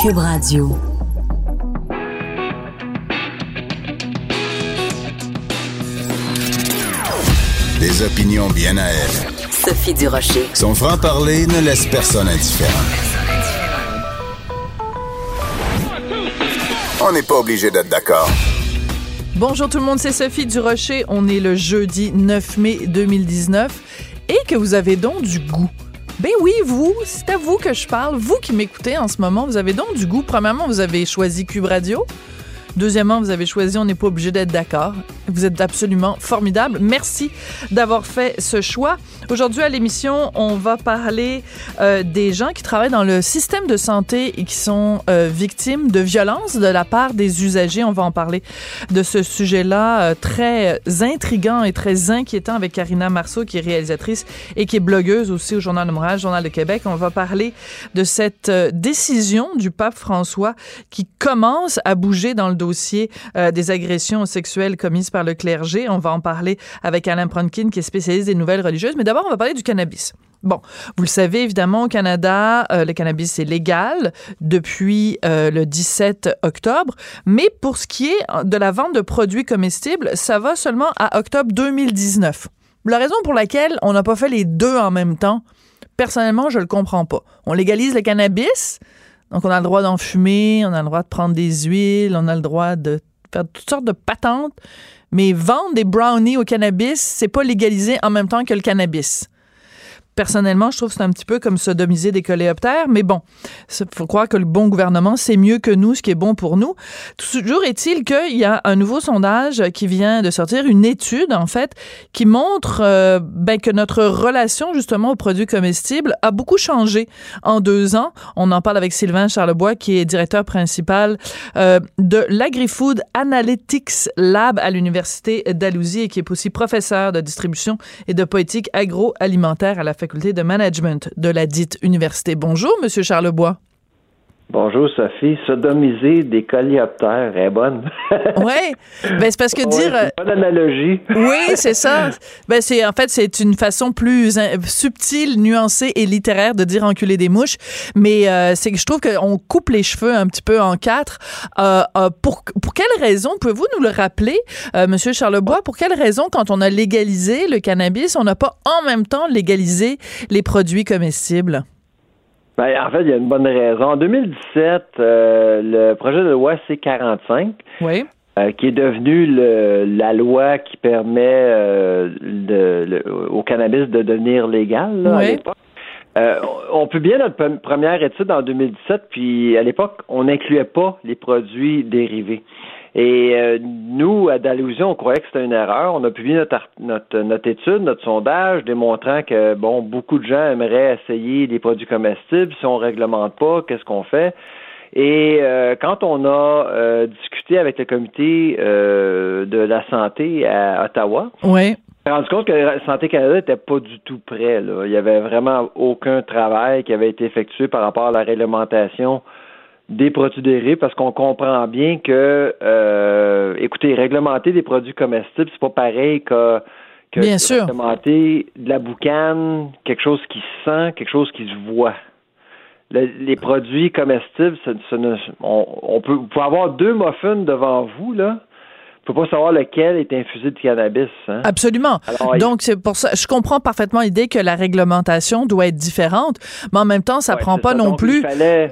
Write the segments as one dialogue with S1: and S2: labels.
S1: Cube Radio.
S2: Des opinions bien à elle.
S1: Sophie Durocher.
S2: Son franc-parler ne laisse personne indifférent. On n'est pas obligé d'être d'accord.
S3: Bonjour tout le monde, c'est Sophie Durocher. On est le jeudi 9 mai 2019 et que vous avez donc du goût. Ben oui, vous, c'est à vous que je parle. Vous qui m'écoutez en ce moment, vous avez donc du goût. Premièrement, vous avez choisi Cube Radio. Deuxièmement, vous avez choisi On n'est pas obligé d'être d'accord. Vous êtes absolument formidable. Merci d'avoir fait ce choix. Aujourd'hui à l'émission, on va parler euh, des gens qui travaillent dans le système de santé et qui sont euh, victimes de violences de la part des usagers. On va en parler de ce sujet-là euh, très intrigant et très inquiétant avec Karina Marceau, qui est réalisatrice et qui est blogueuse aussi au Journal de Montréal, Journal de Québec. On va parler de cette décision du pape François qui commence à bouger dans le dossier des agressions sexuelles commises par le clergé. On va en parler avec Alain Pronkin, qui est spécialiste des nouvelles religieuses. D'abord, on va parler du cannabis. Bon, vous le savez évidemment, au Canada, euh, le cannabis est légal depuis euh, le 17 octobre, mais pour ce qui est de la vente de produits comestibles, ça va seulement à octobre 2019. La raison pour laquelle on n'a pas fait les deux en même temps, personnellement, je le comprends pas. On légalise le cannabis, donc on a le droit d'en fumer, on a le droit de prendre des huiles, on a le droit de faire toutes sortes de patentes, mais vendre des brownies au cannabis, c'est pas légalisé en même temps que le cannabis personnellement, je trouve que c'est un petit peu comme sodomiser des coléoptères, mais bon, il faut croire que le bon gouvernement sait mieux que nous ce qui est bon pour nous. Toujours est-il qu'il y a un nouveau sondage qui vient de sortir, une étude en fait, qui montre euh, ben, que notre relation justement aux produits comestibles a beaucoup changé en deux ans. On en parle avec Sylvain Charlebois, qui est directeur principal euh, de l'AgriFood Analytics Lab à l'Université d'Alousie et qui est aussi professeur de distribution et de politique agroalimentaire à la faculté de management de la dite université. Bonjour, Monsieur Charlebois.
S4: Bonjour Sophie, sodomiser des coléoptères est bonne.
S3: oui, ben c'est parce que dire
S4: ouais, pas d'analogie.
S3: oui, c'est ça. Ben c'est en fait c'est une façon plus subtile, nuancée et littéraire de dire enculer des mouches, mais euh, c'est que je trouve qu'on coupe les cheveux un petit peu en quatre. Euh, euh, pour pour quelle raison pouvez-vous nous le rappeler, Monsieur Charlebois Pour quelle raison quand on a légalisé le cannabis, on n'a pas en même temps légalisé les produits comestibles?
S4: Ben, en fait, il y a une bonne raison. En 2017, euh, le projet de loi C-45,
S3: oui.
S4: Euh, qui est devenu le, la loi qui permet euh, de, au cannabis de devenir légal là, à l'époque. on publiait notre première étude en 2017, puis à l'époque, on n'incluait pas les produits dérivés. Et euh, nous, à Dalhousie, on croyait que c'était une erreur. On a publié notre, notre, notre, étude, notre sondage, démontrant que bon, beaucoup de gens aimeraient essayer des produits comestibles. Si on réglemente pas, qu'est-ce qu'on fait? Et euh, quand on a euh, discuté avec le comité de la santé à Ottawa,
S3: oui.
S4: on s'est rendu compte que la Santé Canada n'était pas du tout prêt. Là. Il y avait vraiment aucun travail qui avait été effectué par rapport à la réglementation des produits dérivés parce qu'on comprend bien que, euh, écoutez, réglementer des produits comestibles, c'est pas pareil que, que
S3: bien sûr.
S4: réglementer de la boucane, quelque chose qui se sent, quelque chose qui se voit. les produits comestibles, on, on, peut, vous pouvez avoir deux muffins devant vous, là faut pas savoir lequel est infusé de cannabis. Hein?
S3: Absolument. Donc c'est pour ça, je comprends parfaitement l'idée que la réglementation doit être différente, mais en même temps, ça prend pas non plus,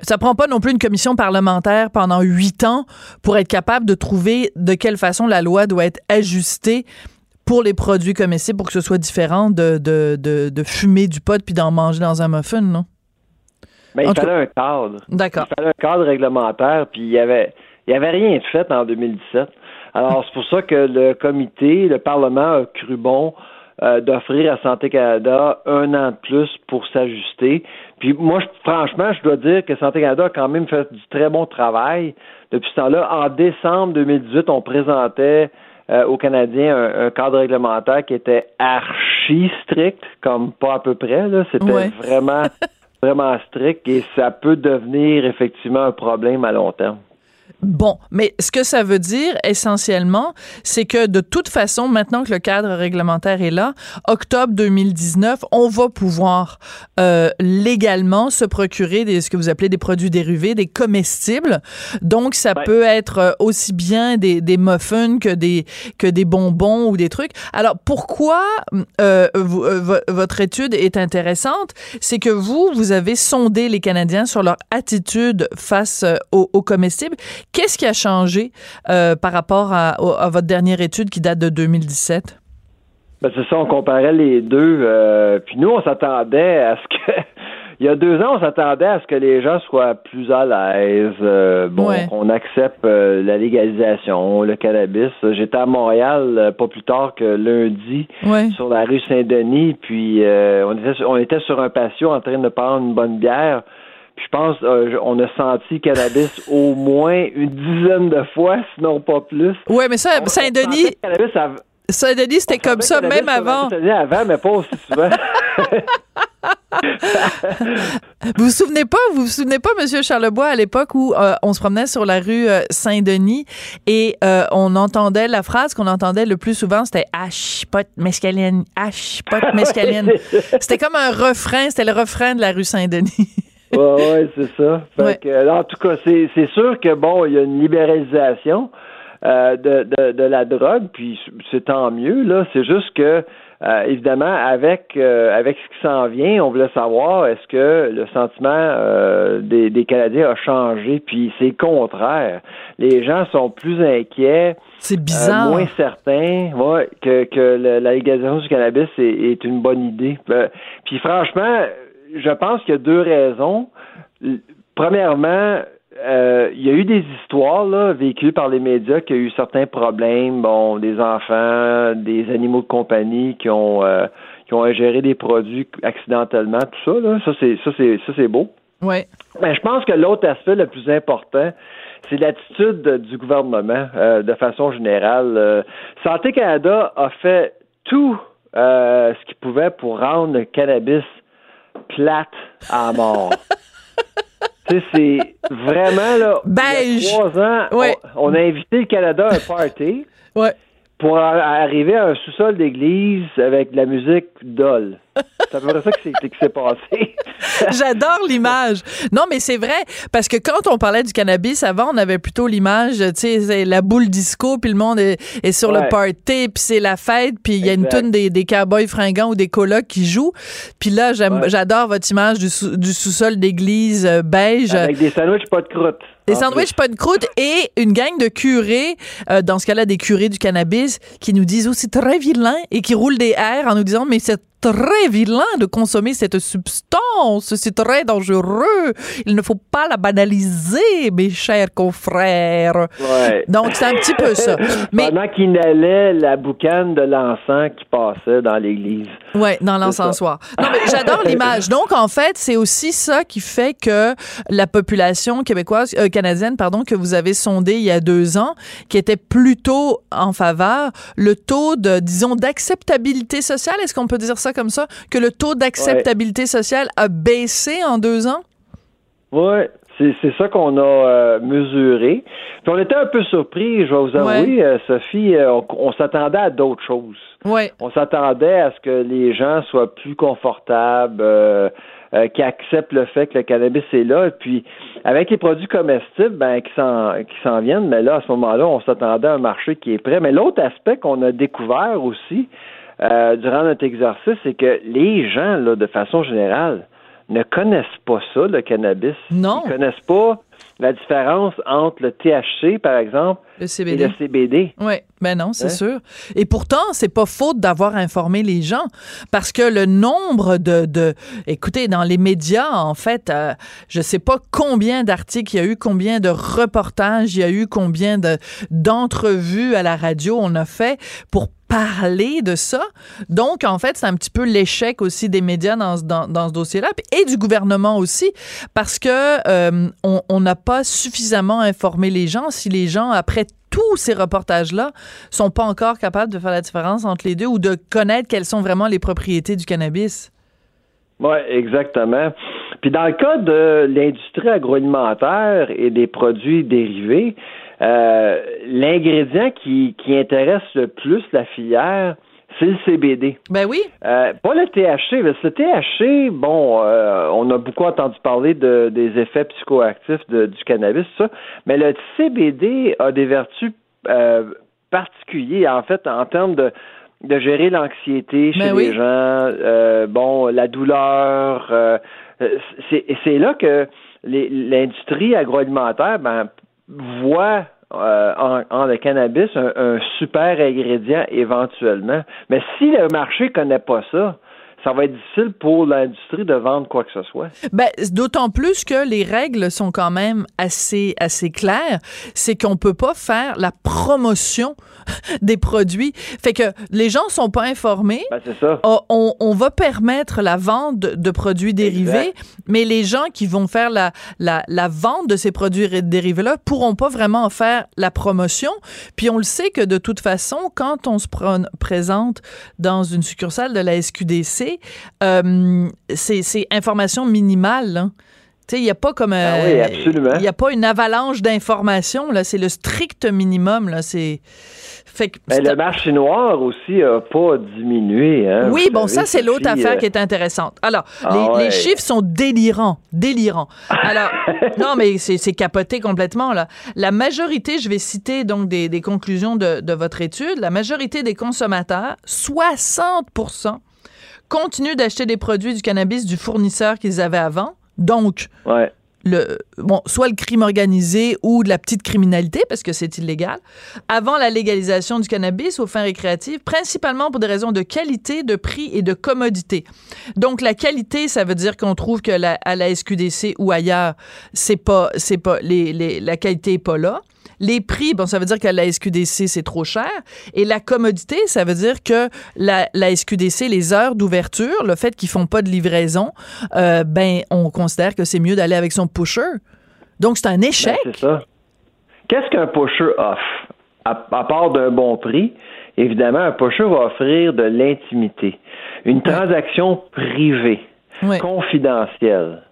S3: ça prend pas non plus une commission parlementaire pendant huit ans pour être capable de trouver de quelle façon la loi doit être ajustée pour les produits comestibles pour que ce soit différent de, de, de, fumer du pot puis d'en manger dans un muffin, non?
S4: Mais il fallait un cadre.
S3: D'accord.
S4: Il fallait un cadre réglementaire, puis il y avait, il y avait rien de fait en 2017. Alors, c'est pour ça que le comité, le Parlement a cru bon euh, d'offrir à Santé Canada un an de plus pour s'ajuster. Puis moi, franchement, je dois dire que Santé Canada a quand même fait du très bon travail depuis ce temps-là. En décembre 2018, on présentait euh, aux Canadiens un, cadre réglementaire qui était archi strict, comme pas à peu près. C'était vraiment, vraiment strict et ça peut devenir effectivement un problème à long terme.
S3: Bon, mais ce que ça veut dire essentiellement, c'est que de toute façon, maintenant que le cadre réglementaire est là, octobre 2019, on va pouvoir euh, légalement se procurer des, ce que vous appelez des produits dérivés, des comestibles. Donc, ça peut être euh, aussi bien des, des muffins que des, que des bonbons ou des trucs. Alors, pourquoi euh, votre étude est intéressante? C'est que vous, vous avez sondé les Canadiens sur leur attitude face aux, aux comestibles Qu'est-ce qui a changé euh, par rapport à, votre dernière étude qui date de 2017?
S4: Ben c'est ça, on comparait les deux. Euh, puis nous, on s'attendait à ce que il y a deux ans, on s'attendait à ce que les gens soient plus à l'aise, euh, bon, qu'on accepte la légalisation, le cannabis. J'étais à Montréal pas plus tard que lundi sur la rue Saint-Denis, puis on, était, on était sur un patio en train de prendre une bonne bière je pense euh, on a senti cannabis au moins une dizaine de fois, sinon pas plus.
S3: Oui, mais ça, Saint-Denis. Saint-Denis, c'était comme ça même avant.
S4: Saint-Denis avant, mais pas aussi souvent.
S3: vous vous souvenez pas, vous vous souvenez pas, Monsieur Charlebois, à l'époque où euh, on se promenait sur la rue euh, Saint-Denis et on entendait la phrase qu'on entendait le plus souvent, c'était H pot mescaline, H pot mescaline. c'était comme un refrain, c'était le refrain de la rue Saint-Denis
S4: ouais, ouais, c'est ça. Fait que, en tout cas, c'est, c'est sûr que bon, il y a une libéralisation euh, de, de, de, la drogue, puis c'est tant mieux, là. C'est juste que euh, évidemment, avec euh, avec ce qui s'en vient, on voulait savoir est-ce que le sentiment euh, des, des Canadiens a changé, puis c'est contraire. Les gens sont plus inquiets.
S3: C'est bizarre.
S4: moins certains ouais, que, que la légalisation du cannabis est, est une bonne idée. puis franchement, je pense qu'il y a deux raisons. Premièrement, euh, il y a eu des histoires là, véhiculées par les médias qu'il y a eu certains problèmes, bon, des enfants, des animaux de compagnie qui ont euh, qui ont ingéré des produits accidentellement, tout ça, là, ça c'est ça c'est ça c'est beau.
S3: Ouais.
S4: Mais je pense que l'autre aspect le plus important, c'est l'attitude du gouvernement euh, de façon générale. Santé Canada a fait tout ce qu'il pouvait pour rendre le cannabis plate à mort. tu sais, c'est vraiment là. Il y a trois ans, on, a invité le Canada à un party.
S3: Ouais
S4: pour arriver à un sous-sol d'église avec de la musique dolle. C'est à peu près ça qui s'est passé.
S3: J'adore l'image. Non, mais c'est vrai, parce que quand on parlait du cannabis avant, on avait plutôt l'image, tu sais, la boule disco, puis le monde est, sur le party, puis c'est la fête, puis il y a une tonne des, des cowboys fringants ou des colocs qui jouent. Puis là, j'adore votre image du, sous-sol d'église euh, beige.
S4: Avec des sandwichs pas de croûte.
S3: Des sandwichs pas de croûte et une gang de curés, euh, dans ce cas-là des curés du cannabis, qui nous disent aussi très vilain et qui roulent des airs en nous disant mais c'est très vilain de consommer cette substance, c'est très dangereux. Il ne faut pas la banaliser, mes chers confrères. Donc, c'est un petit peu ça.
S4: Mais... Pendant qu'il inhalait la boucane de l'encens qui passait dans l'église.
S3: Oui, dans l'encensoir. Non, mais j'adore l'image. Donc, en fait, c'est aussi ça qui fait que la population québécoise, euh, canadienne, pardon, que vous avez sondée il y a deux ans, qui était plutôt en faveur, le taux de, disons, d'acceptabilité sociale, est-ce qu'on peut dire ça comme ça, que le taux d'acceptabilité sociale a baissé en deux ans?
S4: Oui, c'est ça qu'on a euh, mesuré. Puis on était un peu surpris, je vais vous avouer, euh, Sophie, euh, on, s'attendait à d'autres choses.
S3: Ouais.
S4: On s'attendait à ce que les gens soient plus confortables, qui acceptent le fait que le cannabis est là. Et puis, avec les produits comestibles ben, qui s'en viennent, mais là, à ce moment-là, on s'attendait à un marché qui est prêt. Mais l'autre aspect qu'on a découvert aussi, euh, durant notre exercice, c'est que les gens, là, de façon générale, ne connaissent pas ça, le cannabis.
S3: Non.
S4: Ils connaissent pas la différence entre le THC, par exemple,
S3: et le
S4: CBD.
S3: Oui. Ben non, c'est hein? sûr. Et pourtant, c'est pas faute d'avoir informé les gens parce que le nombre de, de écoutez, dans les médias, en fait, euh, je sais pas combien d'articles il y a eu, combien de reportages il y a eu, combien de d'entrevues à la radio on a fait pour parler de ça. Donc, en fait, c'est un petit peu l'échec aussi des médias dans, dans, ce dossier-là et du gouvernement aussi, parce que euh, on n'a pas suffisamment informé les gens. Si les gens, après tous ces reportages-là, sont pas encore capables de faire la différence entre les deux ou de connaître quelles sont vraiment les propriétés du cannabis?
S4: Oui, exactement. Puis dans le cas de l'industrie agroalimentaire et des produits dérivés, euh, l'ingrédient qui, qui intéresse le plus la filière, c'est le CBD.
S3: Ben oui.
S4: Euh, pas le THC. Mais le THC, bon, euh, on a beaucoup entendu parler de, des effets psychoactifs du cannabis, ça. Mais le CBD a des vertus particulières, en fait, en termes de, de gérer l'anxiété chez ben les gens, bon, la douleur. c'est là que l'industrie agroalimentaire ben, voit euh, en, le cannabis un, super ingrédient éventuellement. Mais si le marché connaît pas ça, ça va être difficile pour l'industrie de vendre quoi que ce soit.
S3: Ben, d'autant plus que les règles sont quand même assez, assez claires. C'est qu'on peut pas faire la promotion des produits. Fait que les gens sont pas informés.
S4: Ben, c'est ça.
S3: Ah, on, on, va permettre la vente de produits dérivés, mais les gens qui vont faire la, la, la vente de ces produits dérivés-là pourront pas vraiment faire la promotion. Puis on le sait que de toute façon, quand on se présente dans une succursale de la SQDC, euh, c'est information minimale. il n'y a pas comme
S4: ah il
S3: y a pas une avalanche d'informations là, c'est le strict minimum là, c'est
S4: fait ben, le marché noir aussi n'a pas diminué. Hein,
S3: oui, bon, ça, c'est l'autre affaire euh, qui est intéressante. Alors, ah les, chiffres sont délirants. Délirants. Alors, non, mais c'est capoté complètement, là. La majorité, je vais citer donc des, des conclusions de, de votre étude, la majorité des consommateurs, 60 continuent d'acheter des produits du cannabis du fournisseur qu'ils avaient avant. Donc, le, bon, soit le crime organisé ou de la petite criminalité, parce que c'est illégal, avant la légalisation du cannabis aux fins récréatives, principalement pour des raisons de qualité, de prix et de commodité. Donc, la qualité, ça veut dire qu'on trouve que la, à la SQDC ou ailleurs, c'est pas, c'est pas, les, les, la qualité est pas là. Les prix, bon, ça veut dire que la SQDC, c'est trop cher. Et la commodité, ça veut dire que la, la SQDC, les heures d'ouverture, le fait qu'ils font pas de livraison, euh, ben, on considère que c'est mieux d'aller avec son pusher. Donc, c'est un ben, échec.
S4: c'est ça. Qu'est-ce qu'un pusher offre? À, part d'un bon prix, évidemment, un pusher va offrir de l'intimité, une transaction privée, confidentielle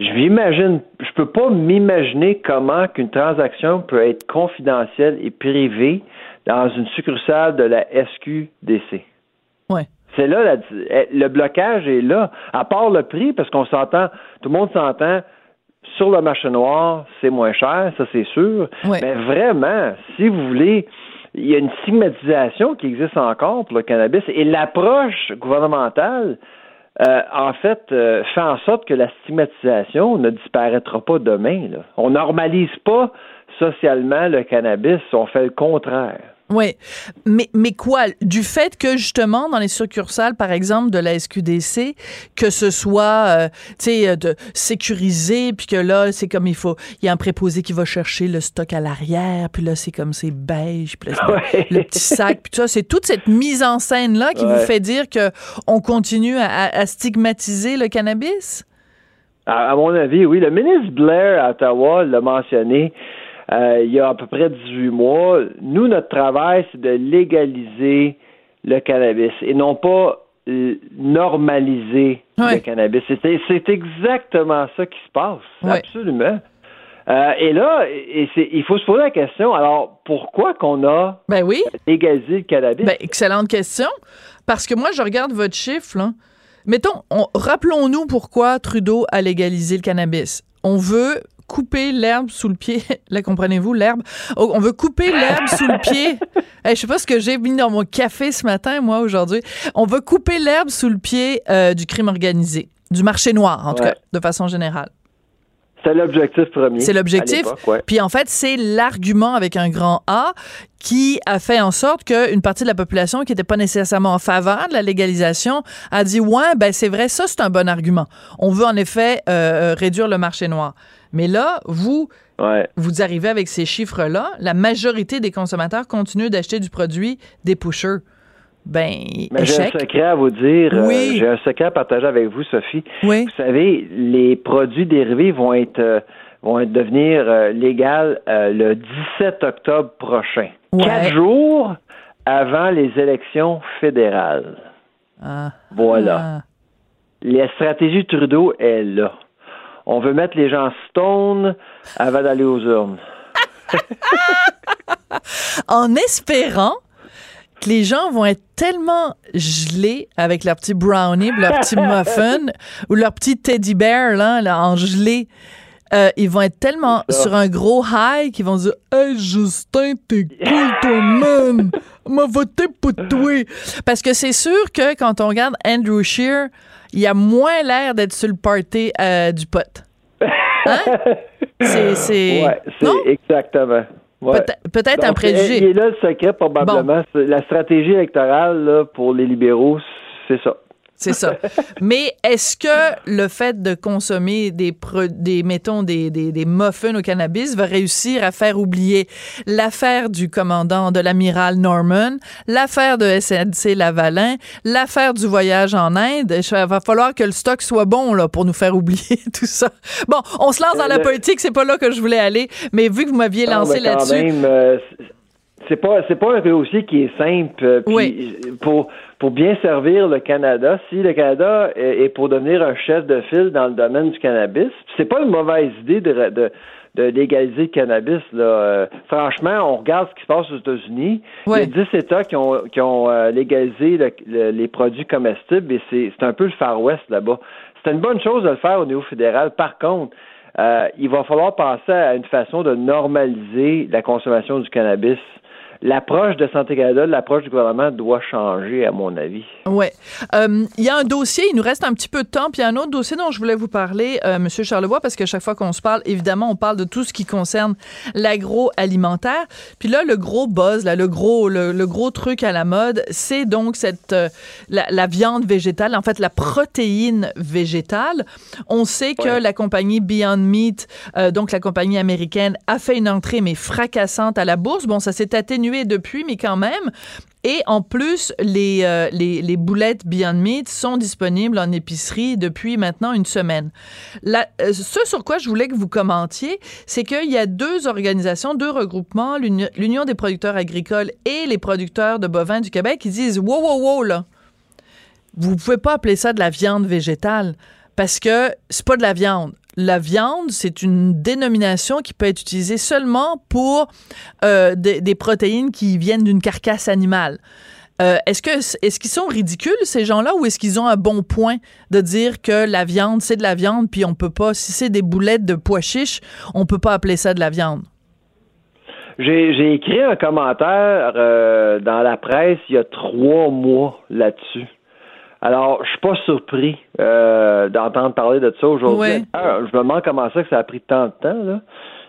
S4: je m'imagine, je peux pas m'imaginer comment qu'une transaction peut être confidentielle et privée dans une succursale de la SQDC.
S3: Ouais.
S4: C'est là, eh, le blocage est là. À part le prix, parce qu'on s'entend, tout le monde s'entend, sur le marché noir, c'est moins cher, ça c'est sûr. Mais vraiment, si vous voulez, il y a une stigmatisation qui existe encore pour le cannabis et l'approche gouvernementale euh, en fait, euh, fait en sorte que la stigmatisation ne disparaîtra pas demain. Là. On normalise pas socialement le cannabis, on fait le contraire.
S3: Oui, mais, mais quoi? Du fait que justement, dans les succursales, par exemple, de la SQDC, que ce soit, euh, tu sais, euh, de sécuriser, puis que là, c'est comme il faut, il y a un préposé qui va chercher le stock à l'arrière, puis là, c'est comme c'est beige, puis là, le petit sac, puis ça, c'est toute cette mise en scène-là qui vous fait dire que on continue à, stigmatiser le cannabis?
S4: À, à, mon avis, oui. Le ministre Blair à Ottawa l'a mentionné. Euh, il y a à peu près 18 mois. Nous, notre travail, c'est de légaliser le cannabis et non pas euh, normaliser le cannabis. C'est exactement ça qui se passe. Absolument. Euh, et là, il faut se poser la question, alors pourquoi qu'on a
S3: ben oui.
S4: légalisé le cannabis?
S3: Ben, excellente question. Parce que moi, je regarde votre chiffre, là. Mettons, rappelons-nous pourquoi Trudeau a légalisé le cannabis. On veut couper l'herbe sous le pied. Là, comprenez-vous, l'herbe. Oh, on veut couper l'herbe sous le pied. je sais pas ce que j'ai mis dans mon café ce matin, moi, aujourd'hui. On veut couper l'herbe sous le pied euh, du crime organisé, du marché noir, en tout cas, de façon générale.
S4: C'est l'objectif premier.
S3: C'est l'objectif. Puis en fait, c'est l'argument avec un grand A qui a fait en sorte qu'une partie de la population qui n'était pas nécessairement en faveur de la légalisation a dit ouais ben c'est vrai ça c'est un bon argument. On veut en effet euh, réduire le marché noir. Mais là vous vous arrivez avec ces chiffres là, la majorité des consommateurs continuent d'acheter du produit des pushers. Ben,
S4: j'ai un secret à vous dire. Euh, oui. j'ai un secret à partager avec vous, Sophie.
S3: Oui.
S4: Vous savez, les produits dérivés vont être euh, vont devenir euh, légaux le 17 octobre prochain. Quatre jours avant les élections fédérales. Ah. Voilà. Ah. La stratégie Trudeau est là. On veut mettre les gens stone avant d'aller aux urnes.
S3: en espérant que les gens vont être tellement gelés avec leur petit brownie, leur petit muffin ou leur petit teddy bear là, en gelé. Euh, ils vont être tellement sur un gros high qu'ils vont dire Hey Justin, t'es cool toi man, m'a voté pour toi. Parce que c'est sûr que quand on regarde Andrew Shear, il a moins l'air d'être sur le party euh, du pote. Hein?
S4: C'est. Ouais, c'est exactement.
S3: Peut-être un préjugé.
S4: Il est là le secret, probablement. La stratégie électorale pour les libéraux, c'est ça.
S3: C'est ça. Mais est-ce que le fait de consommer des, des mettons, des, des, muffins au cannabis va réussir à faire oublier l'affaire du commandant de l'amiral Norman, l'affaire de SNC Lavalin, l'affaire du voyage en Inde? Il va falloir que le stock soit bon là, pour nous faire oublier tout ça. Bon, on se lance dans la euh, politique, c'est pas là que je voulais aller, mais vu que vous m'aviez lancé là-dessus.
S4: Euh, c'est pas pas un dossier qui est simple. Euh,
S3: oui.
S4: Pour pour bien servir le Canada, si le Canada est, pour devenir un chef de file dans le domaine du cannabis, c'est pas une mauvaise idée de, de de légaliser le cannabis. Là. Euh, franchement, on regarde ce qui se passe aux États-Unis. Il y a 10 États qui ont, qui ont euh, légalisé les produits comestibles et c'est un peu le Far West là-bas. C'est une bonne chose de le faire au niveau fédéral. Par contre, euh, il va falloir penser à une façon de normaliser la consommation du cannabis l'approche de Santé Canada, l'approche du gouvernement doit changer, à mon avis.
S3: Oui. Euh, il y a un dossier, il nous reste un petit peu de temps, puis il y a un autre dossier dont je voulais vous parler, euh, Monsieur Charlevoix, parce que chaque fois qu'on se parle, évidemment, on parle de tout ce qui concerne l'agroalimentaire. Puis là, le gros buzz, là, le gros, le, gros truc à la mode, c'est donc cette euh, la, viande végétale, en fait, la protéine végétale. On sait que la compagnie Beyond Meat, euh, donc la compagnie américaine, a fait une entrée mais fracassante à la bourse. Bon, ça s'est atténué depuis, mais quand même. Et en plus, les, euh, les, boulettes Beyond Meat sont disponibles en épicerie depuis maintenant une semaine. Euh, ce sur quoi je voulais que vous commentiez, c'est qu'il y a deux organisations, deux regroupements, l'Union des producteurs agricoles et les producteurs de bovins du Québec, qui disent Wow, wow, wow, là, vous pouvez pas appeler ça de la viande végétale parce que c'est pas de la viande la viande, c'est une dénomination qui peut être utilisée seulement pour euh, des, protéines qui viennent d'une carcasse animale. Euh, est-ce que est-ce qu'ils sont ridicules ces gens-là ou est-ce qu'ils ont un bon point de dire que la viande c'est de la viande puis on peut pas si c'est des boulettes de pois chiches on peut pas appeler ça de la viande?
S4: J'ai écrit un commentaire euh, dans la presse il y a trois mois là-dessus. Alors, je suis pas surpris euh, d'entendre parler de ça aujourd'hui. je me demande comment ça que ça a pris tant de temps. Là.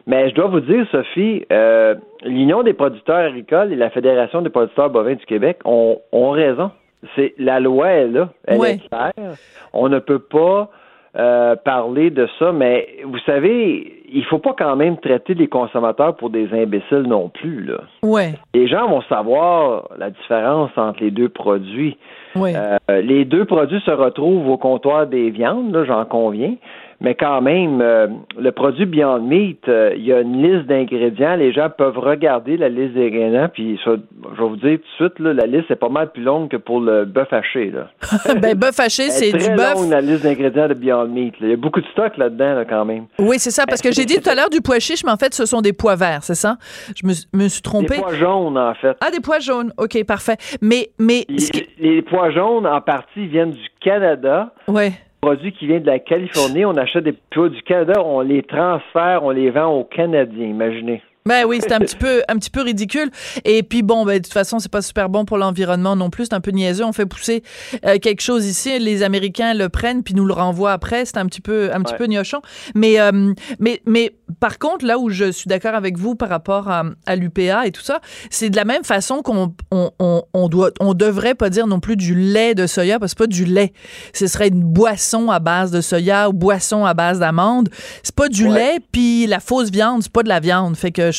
S4: Mais je dois vous dire, Sophie, euh, l'Union des producteurs agricoles et la Fédération des producteurs bovins du Québec ont, ont raison. C'est la loi est là, elle est claire. On ne peut pas euh, parler de ça, mais vous savez, il faut pas quand même traiter les consommateurs pour des imbéciles non plus. Là.
S3: Ouais.
S4: Les gens vont savoir la différence entre les deux produits.
S3: Euh,
S4: les deux produits se retrouvent au comptoir des viandes, là, j'en conviens, mais quand même, euh, le produit Beyond Meat, euh, il y a une liste d'ingrédients. Les gens peuvent regarder la liste d'ingrédients, puis je vais vous dire tout de suite, là, la liste est pas mal plus longue que pour le bœuf haché. Là.
S3: ben, bœuf haché, c'est du bœuf.
S4: longue, la liste d'ingrédients de Beyond Meat. Il y a beaucoup de stock là-dedans, là, quand même.
S3: Oui, c'est ça, parce que j'ai dit tout à l'heure du pois chiche, mais en fait, ce sont des pois verts, c'est ça? Je me, suis trompé.
S4: Des pois jaunes, en fait.
S3: Ah, des pois jaunes. OK, parfait. Mais. mais
S4: les, les pois jaunes, en partie, viennent du Canada.
S3: Oui
S4: produits qui viennent de la Californie, on achète des produits du Canada, on les transfère, on les vend aux Canadiens, imaginez.
S3: Ben oui, c'est un petit peu un petit peu ridicule. Et puis bon, ben de toute façon, c'est pas super bon pour l'environnement non plus. C'est un peu niaiseux. On fait pousser euh, quelque chose ici, les Américains le prennent puis nous le renvoient après. C'est un petit peu un petit peu gnochon. Mais euh, mais mais par contre, là où je suis d'accord avec vous par rapport à, à l'UPA et tout ça, c'est de la même façon qu'on on, on, on, doit on devrait pas dire non plus du lait de soya parce que c'est pas du lait. Ce serait une boisson à base de soya ou boisson à base d'amande. C'est pas du lait puis la fausse viande, c'est pas de la viande. Fait que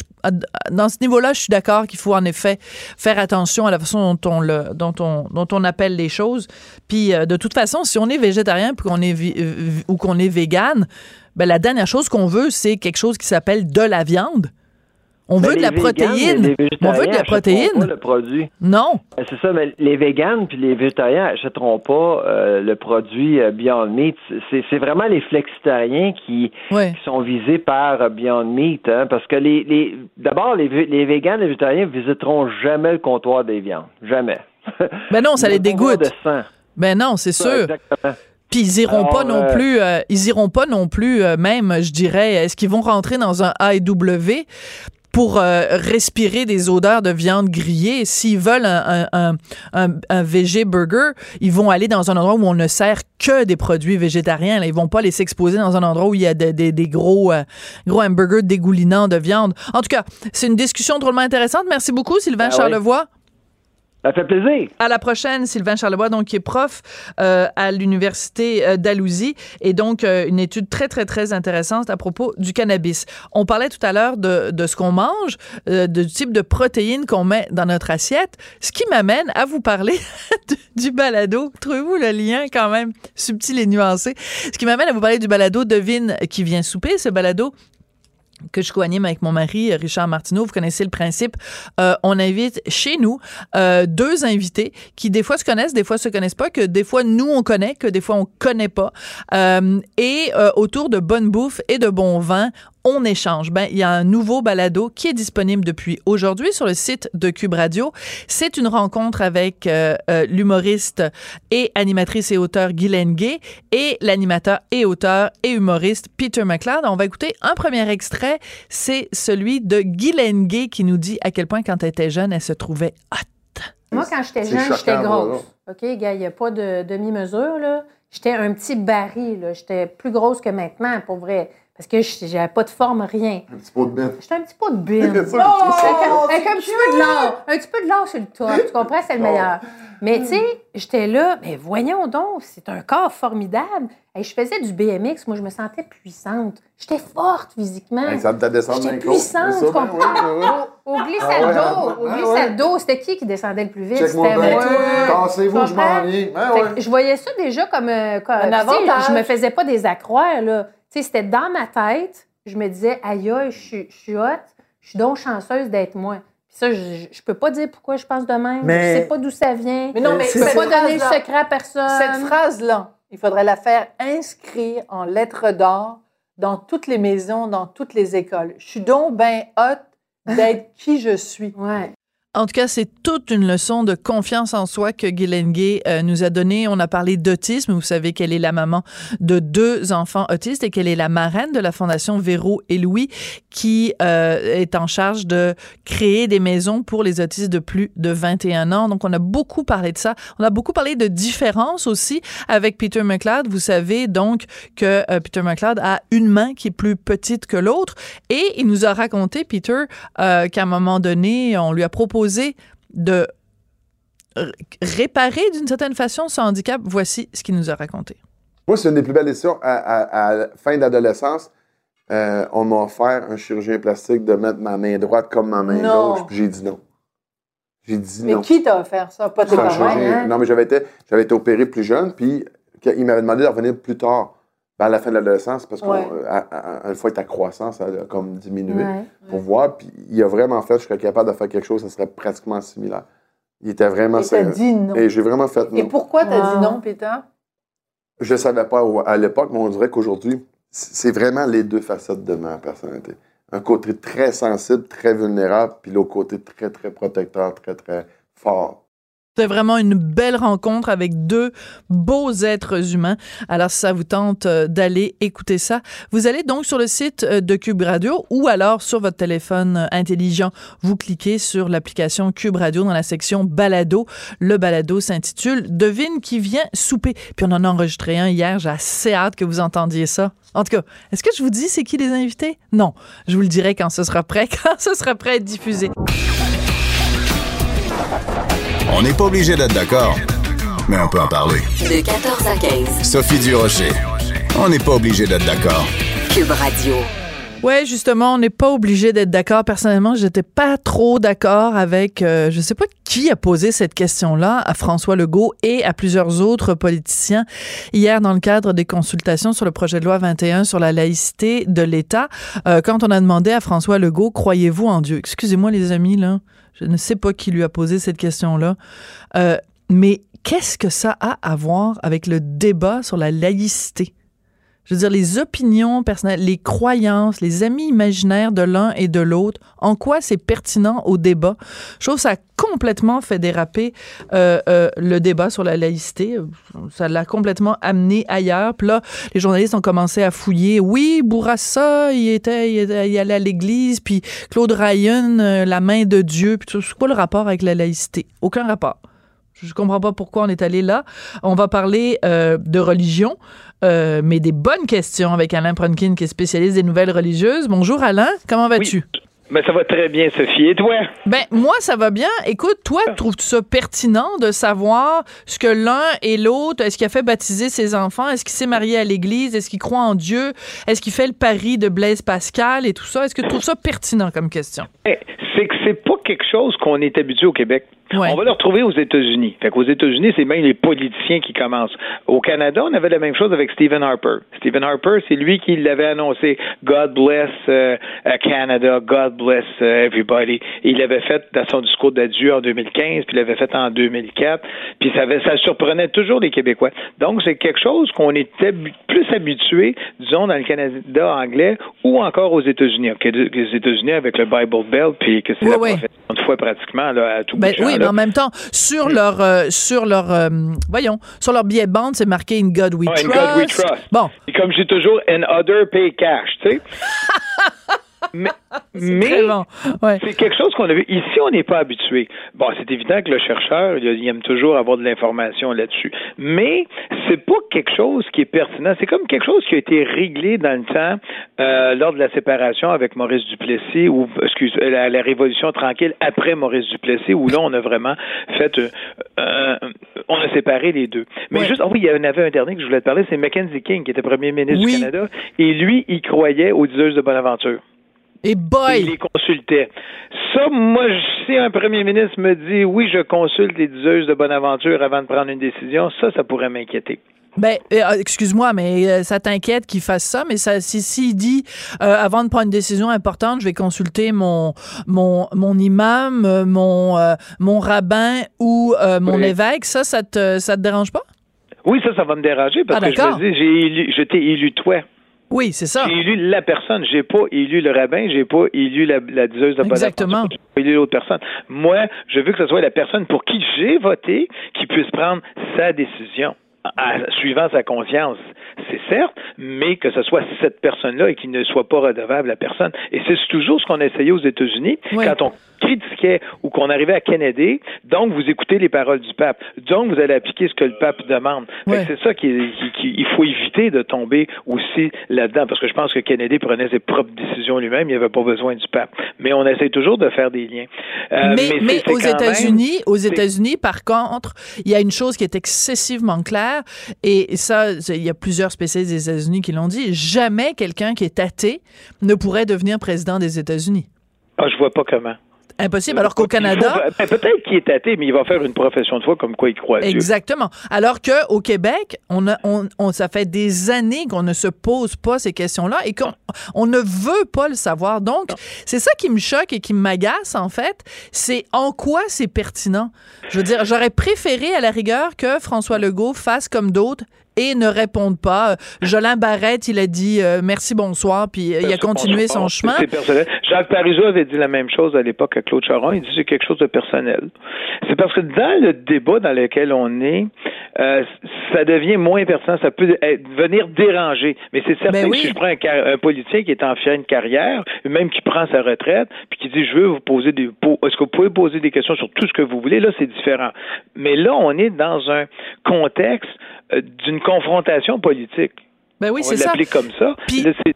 S3: dans ce niveau-là, je suis d'accord qu'il faut en effet faire attention à la façon dont on, le, dont on, dont on appelle les choses. Puis euh, de toute façon, si on est végétarien qu'on est ou qu'on est vegan, ben la dernière chose qu'on veut, c'est quelque chose qui s'appelle de la viande. On veut de la protéine. on veut de la protéine.
S4: Pas le produit.
S3: Non.
S4: Ben, c'est ça, mais les véganes puis les végétariens n'achèteront pas euh, le produit euh, Beyond Meat. C'est vraiment les flexitariens qui, sont visés par euh, Beyond Meat, hein, parce que les, les d'abord les, les véganes et les végétariens visiteront jamais le comptoir des viandes, jamais.
S3: Ben non, ça les dégoûte. De Ben non, c'est sûr.
S4: Exactement.
S3: Puis ils iront pas non plus, ils iront pas non plus, même, je dirais, est-ce qu'ils vont rentrer dans un AEW pour euh, respirer des odeurs de viande grillée. S'ils veulent un, un, un, un, VG burger, ils vont aller dans un endroit où on ne sert que des produits végétariens. Là. Ils vont pas les s'exposer dans un endroit où il y a des, des, des gros, euh, gros hamburgers dégoulinants de viande. En tout cas, c'est une discussion drôlement intéressante. Merci beaucoup, Sylvain ah Charlevoix.
S4: Ça fait plaisir.
S3: À la prochaine, Sylvain Charlebois, donc qui est prof euh, à l'université euh, d'Alousie, et donc euh, une étude très très très intéressante à propos du cannabis. On parlait tout à l'heure de, de ce qu'on mange, du type de protéines qu'on met dans notre assiette, ce qui m'amène à vous parler du, balado. Trouvez-vous le lien quand même subtil et nuancé Ce qui m'amène à vous parler du balado Devine qui vient souper. Ce balado que je co-anime avec mon mari Richard Martineau. Vous connaissez le principe. Euh, on invite chez nous euh, deux invités qui des fois se connaissent, des fois se connaissent pas, que des fois nous on connaît, que des fois on connaît pas. Euh, et euh, autour de bonne bouffe et de bon vin, on échange. Ben, il y a un nouveau balado qui est disponible depuis aujourd'hui sur le site de Cube Radio. C'est une rencontre avec euh, euh, l'humoriste et animatrice et auteur Guylaine Gay et l'animateur et auteur et humoriste Peter McLeod. On va écouter un premier extrait. C'est celui de Guylaine Gay qui nous dit à quel point quand elle était jeune, elle se trouvait hot.
S5: Moi, quand j'étais jeune, j'étais grosse. OK, il n'y a pas de demi-mesure, là. J'étais un petit baril, J'étais plus grosse que maintenant, pour vrai. Parce que j'avais pas de forme, rien.
S6: Un petit pot de bine.
S5: J'étais un petit pot de bine. oh, avec, un petit peu de l'or. Un petit peu de l'or sur le top. Tu comprends? C'est le meilleur. Mais tu sais, j'étais là, mais voyons donc, c'est un corps formidable. Et je faisais du BMX, moi je me sentais puissante. J'étais forte physiquement.
S6: ça me descendu
S5: J'étais puissante. Oui, oui, Au, glissade d'eau, au glissade d'eau, c'était qui qui descendait le plus vite? C'était moi.
S6: Cassez-vous, je m'en viens.
S5: Je voyais ça déjà comme, euh, comme un avantage. Je me faisais pas des accroires, là c'était dans ma tête. Je me disais, aïe, je suis, hot, je suis donc chanceuse d'être moi. Puis ça, je, je peux pas dire pourquoi je pense de même. Mais... Je sais pas d'où ça vient.
S7: Mais non, mais
S5: je peux pas donner le secret à personne.
S7: Cette phrase-là, il faudrait la faire inscrire en lettres d'or dans toutes les maisons, dans toutes les écoles. Je suis donc bien hot d'être qui je suis.
S5: Ouais.
S3: En tout cas, c'est toute une leçon de confiance en soi que Guylaine Gay euh, nous a donnée. On a parlé d'autisme. Vous savez qu'elle est la maman de deux enfants autistes et qu'elle est la marraine de la Fondation Véro et Louis qui euh, est en charge de créer des maisons pour les autistes de plus de 21 ans. Donc, on a beaucoup parlé de ça. On a beaucoup parlé de différence aussi avec Peter McLeod. Vous savez donc que euh, Peter McLeod a une main qui est plus petite que l'autre et il nous a raconté, Peter, qu'à un moment donné, on lui a proposé de réparer d'une certaine façon son handicap. Voici ce qu'il nous a raconté.
S6: Moi, c'est une des plus belles décisions. À, la fin d'adolescence, euh, on m'a offert un chirurgien plastique de mettre ma main droite comme ma main gauche, puis j'ai dit non. J'ai dit
S7: non. Mais qui t'a offert ça? Pas tes parents, hein?
S6: Non, mais j'avais été, été opéré plus jeune, puis il m'avait demandé de revenir plus tard. Ben, à la fin de l'adolescence, parce qu'une fois que ta croissance a comme diminué, pour voir. Puis il a vraiment fait, je serais capable de faire quelque chose, ça serait pratiquement similaire. Il était vraiment
S7: Et t'as dit non.
S6: Et j'ai vraiment fait non.
S7: Et pourquoi t'as dit non, Peter?
S6: Je savais pas à l'époque, mais on dirait qu'aujourd'hui, c'est vraiment les deux facettes de ma personnalité. Un côté très sensible, très vulnérable, puis l'autre côté très, très protecteur, très, très fort.
S3: C'est vraiment une belle rencontre avec deux beaux êtres humains. Alors, si ça vous tente euh, d'aller écouter ça, vous allez donc sur le site euh, de Cube Radio ou alors sur votre téléphone euh, intelligent, vous cliquez sur l'application Cube Radio dans la section Balado. Le balado s'intitule Devine qui vient souper. Puis on en a enregistré un hier. J'ai assez hâte que vous entendiez ça. En tout cas, est-ce que je vous dis c'est qui les invités? Non. Je vous le dirai quand ce sera prêt, quand ce sera prêt à être diffusé.
S2: On n'est pas obligé d'être d'accord, mais on peut en parler.
S1: De 14 à 15.
S2: Sophie Durocher. On n'est pas obligé d'être d'accord.
S1: Cube Radio.
S3: Ouais, justement, on n'est pas obligé d'être d'accord. Personnellement, j'étais pas trop d'accord avec, euh, je sais pas qui a posé cette question-là à François Legault et à plusieurs autres politiciens hier dans le cadre des consultations sur le projet de loi 21 sur la laïcité de l'État. Euh, quand on a demandé à François Legault, croyez-vous en Dieu? Excusez-moi les amis là, je ne sais pas qui lui a posé cette question-là. Euh, mais qu'est-ce que ça a à voir avec le débat sur la laïcité? Je veux dire, les opinions personnelles, les croyances, les amis imaginaires de l'un et de l'autre, en quoi c'est pertinent au débat? Je trouve que ça a complètement fait déraper euh, euh, le débat sur la laïcité. Ça l'a complètement amené ailleurs. Puis là, les journalistes ont commencé à fouiller. Oui, Bourassa, il était, il, allait à l'église, puis Claude Ryan, euh, la main de Dieu. Puis c'est quoi le rapport avec la laïcité? Aucun rapport. Je comprends pas pourquoi on est allé là. On va parler euh, de religion, euh, mais des bonnes questions avec Alain Pronkin, qui est spécialiste des nouvelles religieuses. Bonjour Alain, comment vas-tu?
S8: Ben, ça va très bien, Sophie. Et toi?
S3: Ben, moi, ça va bien. Écoute, toi, trouves-tu ça pertinent de savoir ce que l'un et l'autre, est-ce qu'il a fait baptiser ses enfants? Est-ce qu'il s'est marié à l'église? Est-ce qu'il croit en Dieu? Est-ce qu'il fait le pari de Blaise Pascal et tout ça? Est-ce que tu trouves ça pertinent comme question?
S8: Eh, c'est que c'est pas quelque chose qu'on est habitué au Québec. Ouais. On va le retrouver aux États-Unis. Fait qu'aux États-Unis, c'est même les politiciens qui commencent. Au Canada, on avait la même chose avec Stephen Harper. Stephen Harper, c'est lui qui l'avait annoncé. God bless uh, Canada, God bless uh, everybody. Il l'avait fait dans son discours d'adieu en 2015, puis il l'avait fait en 2004. Puis ça, avait, ça surprenait toujours les Québécois. Donc, c'est quelque chose qu'on était plus habitué, disons, dans le Canada anglais ou encore aux États-Unis. Les États-Unis avec le Bible Belt, puis que c'est
S3: Oui,
S8: la
S3: oui.
S8: profession de foi pratiquement là, à tout
S3: Ben
S8: bout de champ,
S3: oui,
S8: là.
S3: mais en même temps, sur leur, euh, sur leur, euh, voyons, sur leur billet de bande, c'est marqué In God We
S8: in
S3: Trust.
S8: God we trust.
S3: Bon,
S8: Et comme dis toujours, and other pay cash, tu sais. mais mais
S3: très bon. Ouais.
S8: c'est quelque chose qu'on a vu. Ici, on n'est pas habitué. Bon, c'est évident que le chercheur, il, il aime toujours avoir de l'information là-dessus. Mais c'est pas quelque chose qui est pertinent. C'est comme quelque chose qui a été réglé dans le temps euh, lors de la séparation avec Maurice Duplessis ou, excuse, la, la Révolution tranquille après Maurice Duplessis, où là, on a vraiment fait, euh, euh, on a séparé les deux. Mais
S3: Ouais.
S8: juste, ah oui, il y en avait un dernier que je voulais te parler, c'est Mackenzie King, qui était premier ministre
S3: Oui.
S8: du Canada, et lui, il croyait aux diseuses de Bonaventure.
S3: Et
S8: Et
S3: boy!
S8: il les consultait. Ça, moi, si un premier ministre me dit oui, je consulte les diseuses de Bonaventure avant de prendre une décision, ça, ça pourrait m'inquiéter.
S3: Ben, euh, excuse-moi, mais euh, ça t'inquiète qu'il fasse ça, mais ça, si s'il dit euh, avant de prendre une décision importante, je vais consulter mon mon mon imam, mon euh, mon rabbin ou euh, mon
S8: Oui.
S3: évêque, ça, ça te ça te dérange pas?
S8: Oui, ça, ça va me déranger parce
S3: Ah,
S8: que je me dis, j'ai élu, je t'ai élu toi.
S3: Oui, c'est ça.
S8: J'ai élu la personne. J'ai pas élu le rabbin, j'ai pas élu la, la diseuse de.
S3: Exactement.
S8: J'ai pas élu l'autre personne. Moi, je veux que ce soit la personne pour qui j'ai voté qui puisse prendre sa décision. à- suivant sa conscience, c'est certes, mais que ce soit cette personne-là et qu'il ne soit pas redevable à personne. Et c'est toujours ce qu'on a essayé aux États-Unis
S3: Oui.
S8: quand on critiquait ou qu'on arrivait à Kennedy. Donc, vous écoutez les paroles du pape. Donc, vous allez appliquer ce que le pape demande.
S3: Ouais.
S8: C'est ça qu'il qui, qui- il faut éviter de tomber aussi là-dedans, parce que je pense que Kennedy prenait ses propres décisions lui-même. Il n'y avait pas besoin du pape. Mais on essaie toujours de faire des liens. Euh,
S3: mais aux États-Unis, aux États-Unis, par contre, il y a une chose qui est excessivement claire, et ça, il y a plusieurs spécialistes des États-Unis qui l'ont dit. Jamais quelqu'un qui est athée ne pourrait devenir président des États-Unis.
S8: Ah, je vois pas comment.
S3: Impossible. Alors qu'au Canada,
S8: ben, peut-être qu'il est athée, mais il va faire une profession de foi comme quoi il croit à Dieu.
S3: Exactement. Alors que au Québec, on a, on, on- ça fait des années qu'on ne se pose pas ces questions-là et qu'on on ne veut pas le savoir. Donc, c'est ça qui me choque et qui m'agace en fait. C'est en quoi c'est pertinent? Je veux dire, j'aurais préféré à la rigueur que François Legault fasse comme d'autres et ne répondent pas. Jolin Barrette, il a dit euh, merci, bonsoir, puis il a continué son chemin.
S8: C'est personnel. Jacques Parizeau avait dit la même chose à l'époque à Claude Charon. Il dit c'est quelque chose de personnel. C'est parce que dans le débat dans lequel on est, euh, ça devient moins pertinent. Ça peut venir déranger. Mais c'est certain ben que si je prends un, politicien qui est en de carrière, même qui prend sa retraite, puis qui dit je veux vous poser des est-ce que vous pouvez poser des questions sur tout ce que vous voulez, là c'est différent. Mais là, on est dans un contexte euh, d'une confrontation politique.
S3: Ben oui, c'est
S8: ça. comme ça.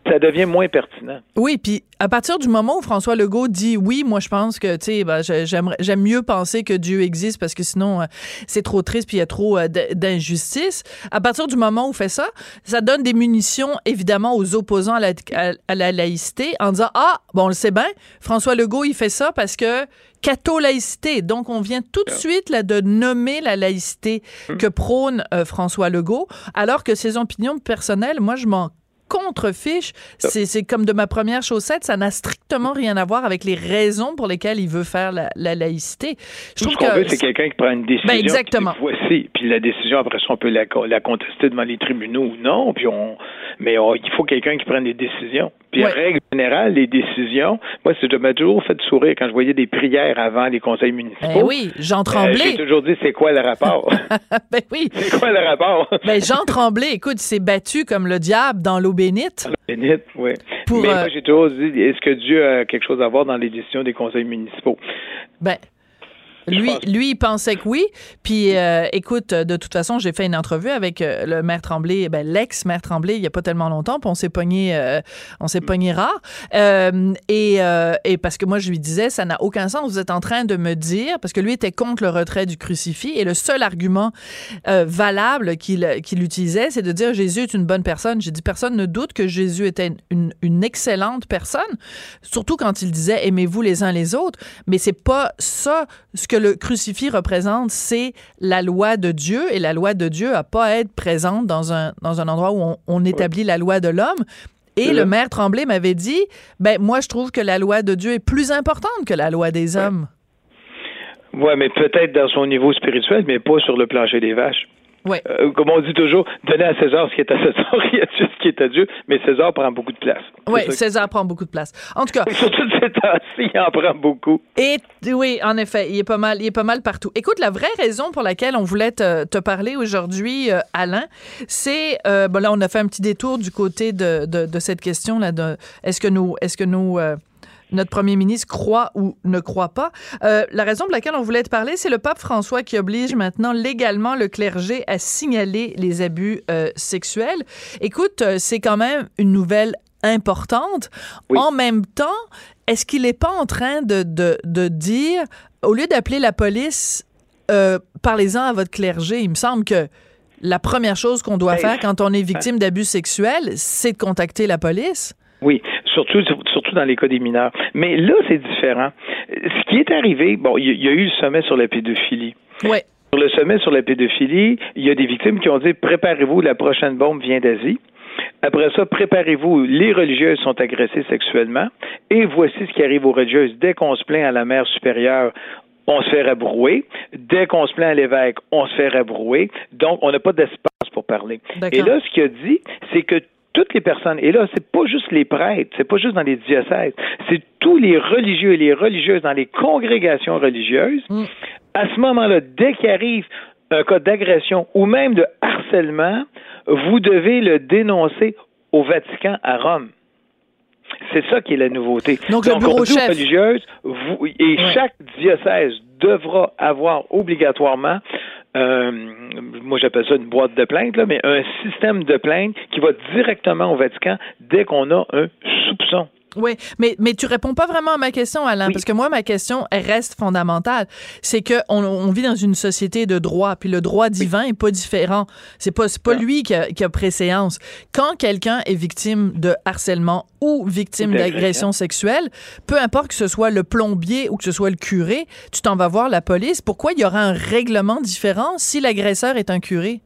S8: ça devient moins pertinent.
S3: Oui, puis à partir du moment où François Legault dit oui, moi je pense que tu sais, ben, j'aime mieux penser que Dieu existe parce que sinon euh, c'est trop triste puis il y a trop euh, d'injustice. À partir du moment où fait ça, ça donne des munitions évidemment aux opposants à la, à la laïcité en disant ah bon on le sait bien, François Legault il fait ça parce que catho-laïcité. Donc, on vient tout de suite là, de nommer la laïcité hmm. que prône euh, François Legault, alors que ses opinions personnelles, moi, je m'en contrefiche. C'est comme de ma première chaussette, ça n'a strictement rien à voir avec les raisons pour lesquelles il veut faire la, laïcité.
S8: Je trouve que c'est quelqu'un qui prend une décision.
S3: Ben exactement.
S8: Puis voici, puis la décision après ça, on peut la, la contester devant les tribunaux ou non, puis on, mais il faut quelqu'un qui prenne des décisions. Puis en règle générale, les décisions, moi, ça m'a toujours fait sourire quand je voyais des prières avant les conseils municipaux.
S3: Ben oui, Jean euh, Tremblay.
S8: J'ai toujours dit, c'est quoi le rapport?
S3: ben oui.
S8: C'est quoi le rapport?
S3: ben Jean Tremblay, écoute, s'est battu comme le diable dans l'eau bénite.
S8: L'eau bénite, oui. Mais moi, euh, j'ai toujours dit, est-ce que Dieu a quelque chose à voir dans les décisions des conseils municipaux?
S3: Ben, lui, lui, il pensait que oui. Puis, euh, écoute, de toute façon, j'ai fait une entrevue avec euh, le maire Tremblay, ben, l'ex-maire Tremblay, il n'y a pas tellement longtemps, puis on s'est pogné, euh, on s'est pogné rare. et, et parce que moi, je lui disais, ça n'a aucun sens. Vous êtes en train de me dire, parce que lui était contre le retrait du crucifix, et le seul argument valable qu'il qu'il utilisait, c'est de dire Jésus est une bonne personne. J'ai dit, personne ne doute que Jésus était une, une excellente personne, surtout quand il disait aimez-vous les uns les autres. Mais c'est pas ça ce que le crucifix représente, c'est la loi de Dieu et la loi de Dieu n'a pas à être présente dans un, dans un endroit où on, établit la loi de l'homme. Et le maire Tremblay m'avait dit, ben moi je trouve que la loi de Dieu est plus importante que la loi des hommes.
S8: Oui, mais peut-être dans son niveau spirituel, mais pas sur le plancher des vaches.
S3: Euh,
S8: comme on dit toujours, donner à César ce qui est à César et à Dieu ce qui est à Dieu, mais César prend beaucoup de place.
S3: Oui, César prend beaucoup de place. En tout cas.
S8: Surtout ces temps-ci, il en prend beaucoup.
S3: Et oui, en effet, il est pas mal, il est pas mal partout. Écoute, la vraie raison pour laquelle on voulait te, parler aujourd'hui, euh, Alain, c'est euh, bon là, on a fait un petit détour du côté de, de, cette question là est-ce que nous, est-ce que nous notre premier ministre croit ou ne croit pas. Euh, la raison pour laquelle on voulait te parler, c'est le pape François qui oblige maintenant légalement le clergé à signaler les abus euh, sexuels. Écoute, euh, c'est quand même une nouvelle importante. En même temps, est-ce qu'il n'est pas en train de, de, de dire, au lieu d'appeler la police, parlez-en à votre clergé, il me semble que la première chose qu'on doit ben, faire quand on est victime d'abus sexuels, c'est de contacter la police.
S8: Oui, surtout surtout dans les cas des mineurs. Mais là, c'est différent. Ce qui est arrivé, bon, il y, a eu le sommet sur la pédophilie.
S3: Oui.
S8: Sur le sommet sur la pédophilie, il y a des victimes qui ont dit préparez-vous, la prochaine bombe vient d'Asie. Après ça, préparez-vous, les religieuses sont agressées sexuellement. Et voici ce qui arrive aux religieuses. Dès qu'on se plaint à la mère supérieure, on se fait rabrouer. Dès qu'on se plaint à l'évêque, on se fait rabrouer. Donc, on n'a pas d'espace pour parler. Et là, ce qu'il a dit, c'est que toutes les personnes, et là, c'est pas juste les prêtres, c'est pas juste dans les diocèses, c'est tous les religieux et les religieuses dans les congrégations religieuses. Mm. À ce moment-là, dès qu'il arrive un cas d'agression ou même de harcèlement, vous devez le dénoncer au Vatican à Rome. C'est ça qui est la nouveauté.
S3: Donc, le bureau chef.
S8: religieuse, vous, et chaque diocèse devra avoir obligatoirement euh, moi j'appelle ça une boîte de plainte, là, mais un système de plainte qui va directement au Vatican dès qu'on a un soupçon.
S3: Oui, mais, mais tu réponds pas vraiment à ma question, Alain, parce que moi, ma question reste fondamentale. C'est qu'on on vit dans une société de droit, puis le droit divin est pas différent. C'est pas, pas lui qui a, qui a préséance. Quand quelqu'un est victime de harcèlement ou victime d'agression sexuelle, peu importe que ce soit le plombier ou que ce soit le curé, tu t'en vas voir la police. Pourquoi il y aura un règlement différent si l'agresseur est un curé?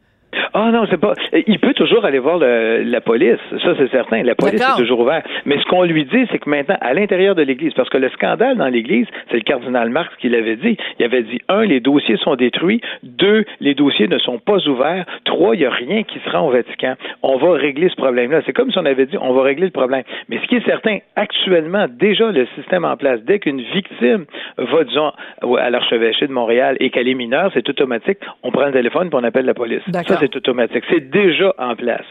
S8: Ah non, c'est pas. Il peut toujours aller voir la police, ça c'est certain. La police est toujours ouverte. Mais ce qu'on lui dit, c'est que maintenant, à l'intérieur de l'Église, parce que le scandale dans l'Église, c'est le cardinal Marx qui l'avait dit. Il avait dit un, les dossiers sont détruits. Deux, les dossiers ne sont pas ouverts. Trois, il n'y a rien qui sera au Vatican. On va régler ce problème-là. C'est comme si on avait dit, on va régler le problème. Mais ce qui est certain, actuellement, déjà le système en place, dès qu'une victime va, disons, à l'archevêché de Montréal et qu'elle est mineure, c'est automatique. On prend le téléphone et on appelle la police. Ça, c'est automatique. C'est déjà en place.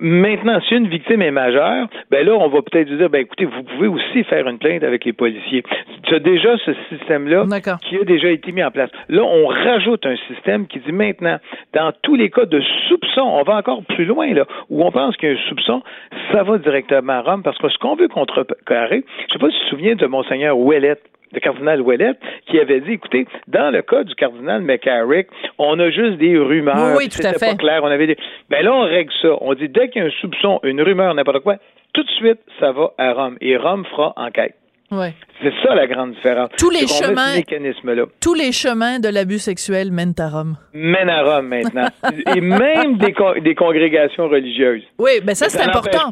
S8: Maintenant, si une victime est majeure, ben là, on va peut-être dire, ben écoutez, vous pouvez aussi faire une plainte avec les policiers. Tu as déjà ce système-là qui a déjà été mis en place. Là, on rajoute un système qui dit maintenant, dans tous les cas de soupçon, on va encore plus loin, là, où on pense qu'il y a un soupçon, ça va directement à Rome, parce que ce qu'on veut contrecarrer, je ne sais pas si tu te souviens de Monseigneur Ouellette, le cardinal Ouellet, qui avait dit, écoutez, dans le cas du cardinal McCarrick, on a juste des rumeurs.
S3: Oui, tout à fait.
S8: pas clair. On avait des... Ben là, on règle ça. On dit, dès qu'il y a un soupçon, une rumeur, n'importe quoi, tout de suite, ça va à Rome. Et Rome fera enquête. C'est ça la grande différence.
S3: Tous les chemins, tous les chemins de l'abus sexuel mènent à Rome.
S8: Mènent à Rome maintenant, et même des, des, congrégations religieuses.
S3: Oui, ben ça, c'est important.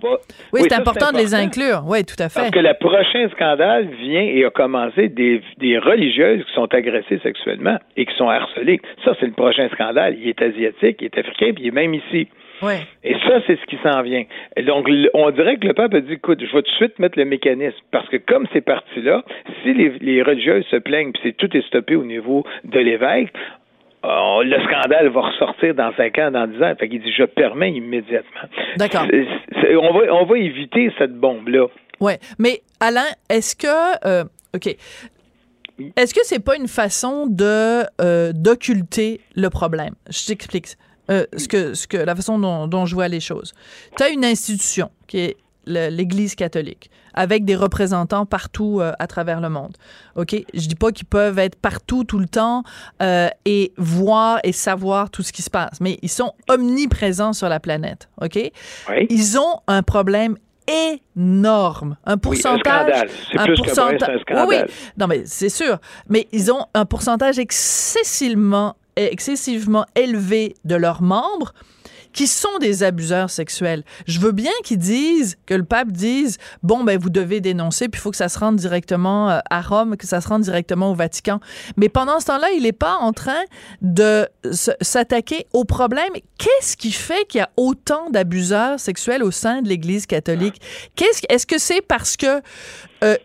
S3: Oui, c'est important, de les inclure. Oui, tout à fait.
S8: Parce que le prochain scandale vient et a commencé des, des religieuses qui sont agressées sexuellement et qui sont harcelées. Ça, c'est le prochain scandale. Il est asiatique, il est africain, puis il est même ici. Et ça, c'est ce qui s'en vient. donc, on dirait que le pape a dit, écoute, je vais tout de suite mettre le mécanisme. Parce que comme c'est parti là, si les, les religieuses se plaignent, puis c'est tout est stoppé au niveau de l'évêque, euh, le scandale va ressortir dans cinq ans, dans dix ans. Fait qu'il dit, je permets immédiatement.
S3: D'accord.
S8: On va, on va éviter cette bombe-là.
S3: Oui. Mais Alain, est-ce que... Euh, OK. Est-ce que c'est pas une façon de euh, d'occulter le problème? Je t'explique. Euh, ce que, ce que, la façon dont, dont je vois les choses. Tu as une institution qui est l'Église catholique, avec des représentants partout euh, à travers le monde. OK? Je dis pas qu'ils peuvent être partout tout le temps euh, et voir et savoir tout ce qui se passe, mais ils sont omniprésents sur la planète. OK? Ils ont un problème énorme. Un pourcentage.
S8: Oui, un, un pourcentage. Oui, oui.
S3: Non, mais c'est sûr. Mais ils ont un pourcentage excessivement excessivement élevé de leurs membres qui sont des abuseurs sexuels. Je veux bien qu'ils disent, que le pape dise, bon, ben, vous devez dénoncer, puis il faut que ça se rende directement euh, à Rome, que ça se rende directement au Vatican. Mais pendant ce temps-là, il n'est pas en train de s'attaquer au problème. Qu'est-ce qui fait qu'il y a autant d'abuseurs sexuels au sein de l'Église catholique? Est-ce que c'est parce que euh,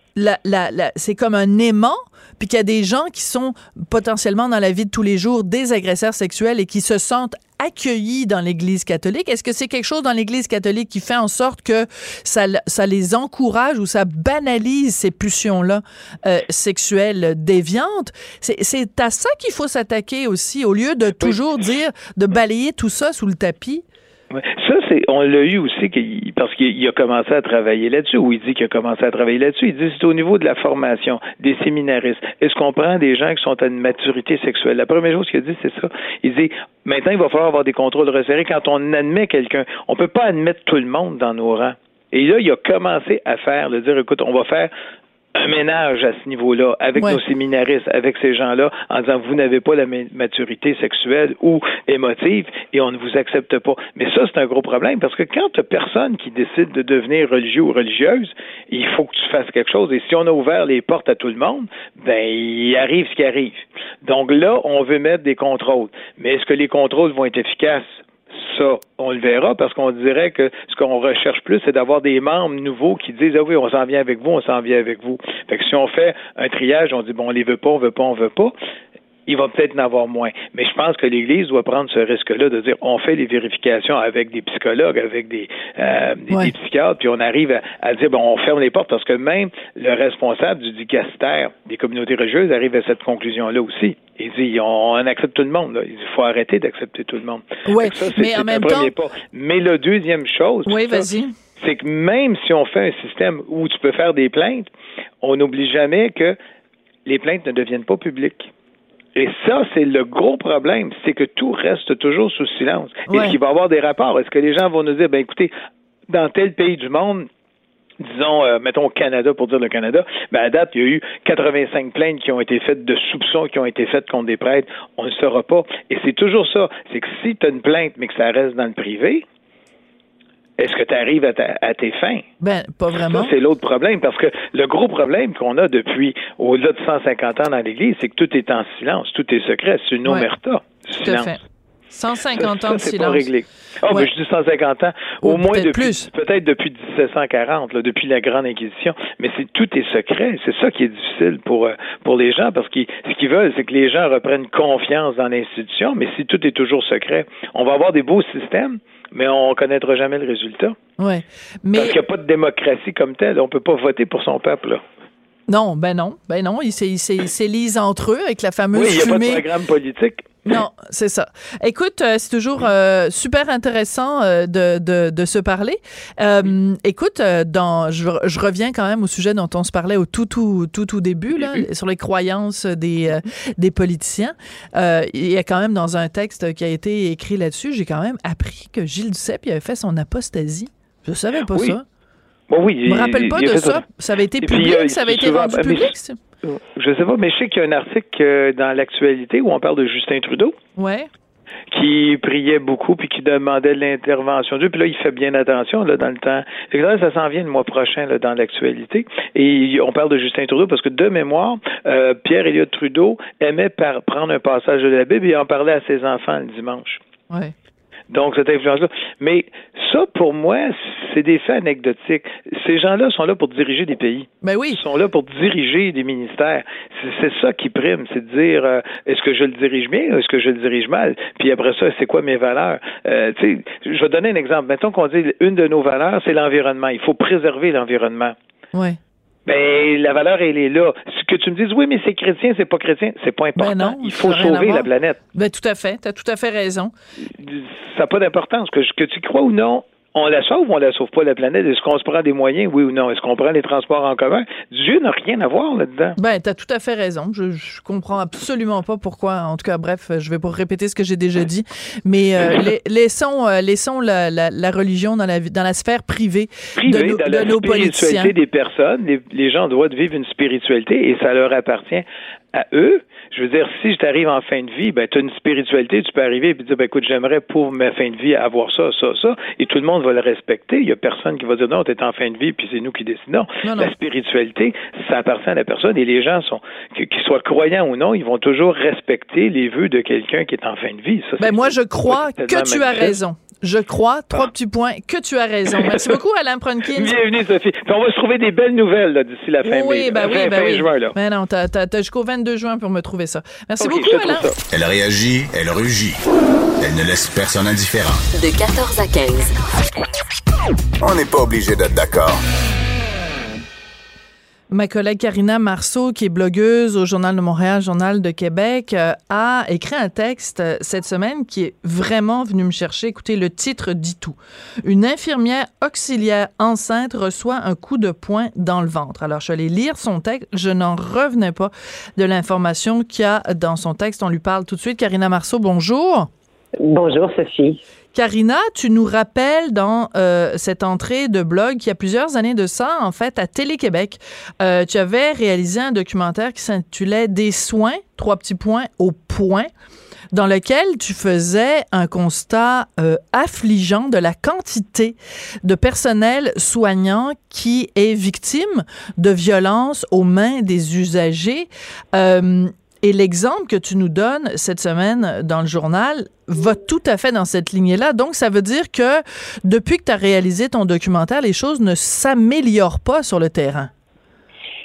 S3: c'est comme un aimant puis qu'il y a des gens qui sont potentiellement dans la vie de tous les jours des agresseurs sexuels et qui se sentent accueillis dans l'Église catholique? Est-ce que c'est quelque chose dans l'Église catholique qui fait en sorte que ça, ça les encourage ou ça banalise ces pulsions-là euh, sexuelles déviantes? C'est à ça qu'il faut s'attaquer aussi, au lieu de toujours dire, de balayer tout ça sous le tapis.
S8: Ça, c'est, on l'a eu aussi parce qu'il a commencé à travailler là-dessus, ou il dit qu'il a commencé à travailler là-dessus. Il dit c'est au niveau de la formation des séminaristes. Est-ce qu'on prend des gens qui sont à une maturité sexuelle? La première chose qu'il a dit, c'est ça. Il dit maintenant, il va falloir avoir des contrôles resserrés quand on admet quelqu'un. On peut pas admettre tout le monde dans nos rangs. Et là, il a commencé à faire, de dire, écoute, on va faire un ménage à ce niveau-là avec nos séminaristes, avec ces gens-là, en disant vous n'avez pas la maturité sexuelle ou émotive et on ne vous accepte pas. Mais ça, c'est un gros problème parce que quand tu as personne qui décide de devenir religieux ou religieuse, il faut que tu fasses quelque chose. Et si on a ouvert les portes à tout le monde, ben il arrive ce qui arrive. Donc là, on veut mettre des contrôles. Mais est-ce que les contrôles vont être efficaces? Ça, on le verra parce qu'on dirait que ce qu'on recherche plus, c'est d'avoir des membres nouveaux qui disent Ah oui, on s'en vient avec vous, on s'en vient avec vous. Fait que si on fait un triage, on dit bon, on les veut pas, on veut pas, on veut pas il va peut-être en avoir moins. Mais je pense que l'Église doit prendre ce risque-là de dire on fait les vérifications avec des psychologues, avec des, euh, des, psychiatres, puis on arrive à, dire bon, on ferme les portes parce que même le responsable du dicastère des communautés religieuses arrive à cette conclusion-là aussi. Il dit on, accepte tout le monde. Il dit faut arrêter d'accepter tout le monde.
S3: Oui, mais en même temps. Pas.
S8: Mais la deuxième chose,
S3: oui, vas-y.
S8: c'est que même si on fait un système où tu peux faire des plaintes, on n'oublie jamais que les plaintes ne deviennent pas publiques. Et ça, c'est le gros problème, c'est que tout reste toujours sous silence. Est-ce qu'il va y avoir des rapports? Est-ce que les gens vont nous dire, ben écoutez, dans tel pays du monde, disons, euh, mettons au Canada, pour dire le Canada, ben à date, il y a eu 85 plaintes qui ont été faites de soupçons qui ont été faites contre des prêtres. On ne saura pas. Et c'est toujours ça. C'est que si tu as une plainte, mais que ça reste dans le privé, est-ce que tu arrives à, tes fins?
S3: Ben, pas vraiment.
S8: Ça, c'est l'autre problème, parce que le gros problème qu'on a depuis au-delà de 150 ans dans l'Église, c'est que tout est en silence, tout est secret. C'est une omerta.
S3: Tout à fait. 150 ans de silence.
S8: pas réglé. Oh, mais je dis 150 ans. Au moins depuis, plus. peut-être depuis 1740, depuis la Grande Inquisition. Mais c'est tout est secret. C'est ça qui est difficile pour euh, pour les gens parce que ce qu'ils veulent, c'est que les gens reprennent confiance dans l'institution. Mais si tout est toujours secret, on va avoir des beaux systèmes, mais on ne connaîtra jamais le résultat.
S3: Ouais. Mais...
S8: Parce qu'il n'y a pas de démocratie comme telle. On ne peut pas voter pour son peuple. Là.
S3: Non, ben non, ben non, ils s'élisent entre eux avec la fameuse oui,
S8: n'y a pas de programme politique.
S3: Non, c'est ça. Écoute, euh, c'est toujours euh, super intéressant euh, de, de, de, se parler. écoute, dans, je, je, reviens quand même au sujet dont on se parlait au tout, tout, tout, tout début, là, sur les croyances des, des politiciens. il y a quand même dans un texte qui a été écrit là-dessus, j'ai quand même appris que Gilles Duceppe avait fait son apostasie. Je savais pas ça.
S8: Bon, oui,
S3: je me rappelle pas de ça. Ça avait été public, ça avait été rendu public.
S8: Je sais pas, mais je sais qu'il y a un article euh, dans l'actualité où on parle de Justin Trudeau.
S3: Ouais
S8: qui priait beaucoup puis qui demandait l'intervention de Puis là, il fait bien attention là, dans le temps. ça s'en vient le mois prochain là, dans l'actualité. Et on parle de Justin Trudeau parce que de mémoire, euh, Pierre Elliott Trudeau aimait par prendre un passage de la Bible et en parler à ses enfants le dimanche.
S3: Ouais.
S8: Donc, cette influence-là. Mais ça, pour moi, c'est des faits anecdotiques. Ces gens-là sont là pour diriger des pays.
S3: Ben oui.
S8: Ils sont là pour diriger des ministères. C'est ça qui prime, c'est de dire euh, est-ce que je le dirige bien ou est-ce que je le dirige mal? Puis après ça, c'est quoi mes valeurs? Euh, je vais donner un exemple. Mettons qu'on dit une de nos valeurs, c'est l'environnement. Il faut préserver l'environnement.
S3: Oui.
S8: Ben, la valeur, elle est là. Ce que tu me dises, oui, mais c'est chrétien, c'est pas chrétien, c'est pas important. Ben non, Il faut sauver la planète.
S3: Ben, tout à fait. Tu as tout à fait raison.
S8: Ça n'a pas d'importance. Que, que tu crois ou non, on la sauve ou on la sauve pas, la planète? Est-ce qu'on se prend des moyens, oui ou non? Est-ce qu'on prend les transports en commun? Dieu n'a rien à voir là-dedans.
S3: Ben, tu as tout à fait raison. Je, je comprends absolument pas pourquoi. En tout cas, bref, je vais pas répéter ce que j'ai déjà dit. Mais euh, laissons, euh, laissons la, la, religion dans la, dans la sphère privée,
S8: de,
S3: nos,
S8: dans la
S3: nos
S8: spiritualité des personnes. Les, les gens doivent vivre une spiritualité et ça leur appartient à eux. Je veux dire, si je t'arrive en fin de vie, ben, tu as une spiritualité, tu peux arriver et dire, ben, écoute, j'aimerais pour ma fin de vie avoir ça, ça, ça, et tout le monde va le respecter. Il y a personne qui va dire, non, tu es en fin de vie, puis c'est nous qui décidons. La spiritualité, ça appartient à la personne, et les gens sont, qu'ils soient croyants ou non, ils vont toujours respecter les vœux de quelqu'un qui est en fin de vie.
S3: ben, moi, je crois que tu as raison. Je crois, trois ah. petits points, que tu as raison. Merci beaucoup, Alain Pronkin.
S8: Bienvenue, Sophie. on va se trouver des belles nouvelles d'ici la fin,
S3: oui,
S8: ben
S3: oui, ben oui.
S8: juin. Là.
S3: Mais non, t'as, jusqu'au 22 juin pour me trouver ça. Merci beaucoup, Alain.
S2: Elle réagit, elle rugit. Elle ne laisse personne indifférent.
S1: De 14 à 15.
S2: On n'est pas obligé d'être d'accord.
S3: Ma collègue Karina Marceau, qui est blogueuse au Journal de Montréal, Journal de Québec, euh, a écrit un texte euh, cette semaine qui est vraiment venu me chercher. Écoutez, le titre dit tout. Une infirmière auxiliaire enceinte reçoit un coup de poing dans le ventre. Alors, je suis allée lire son texte. Je n'en revenais pas de l'information qu'il y a dans son texte. On lui parle tout de suite. Karina Marceau, bonjour.
S9: Bonjour, Sophie.
S3: Carina, tu nous rappelles dans euh, cette entrée de blog qu'il y a plusieurs années de ça, en fait, à Télé-Québec, euh, tu avais réalisé un documentaire qui s'intitulait Des soins, trois petits points au point dans lequel tu faisais un constat euh, affligeant de la quantité de personnel soignant qui est victime de violences aux mains des usagers. Et l'exemple que tu nous donnes cette semaine dans le journal va tout à fait dans cette lignée-là. Donc, ça veut dire que depuis que tu as réalisé ton documentaire, les choses ne s'améliorent pas sur le terrain.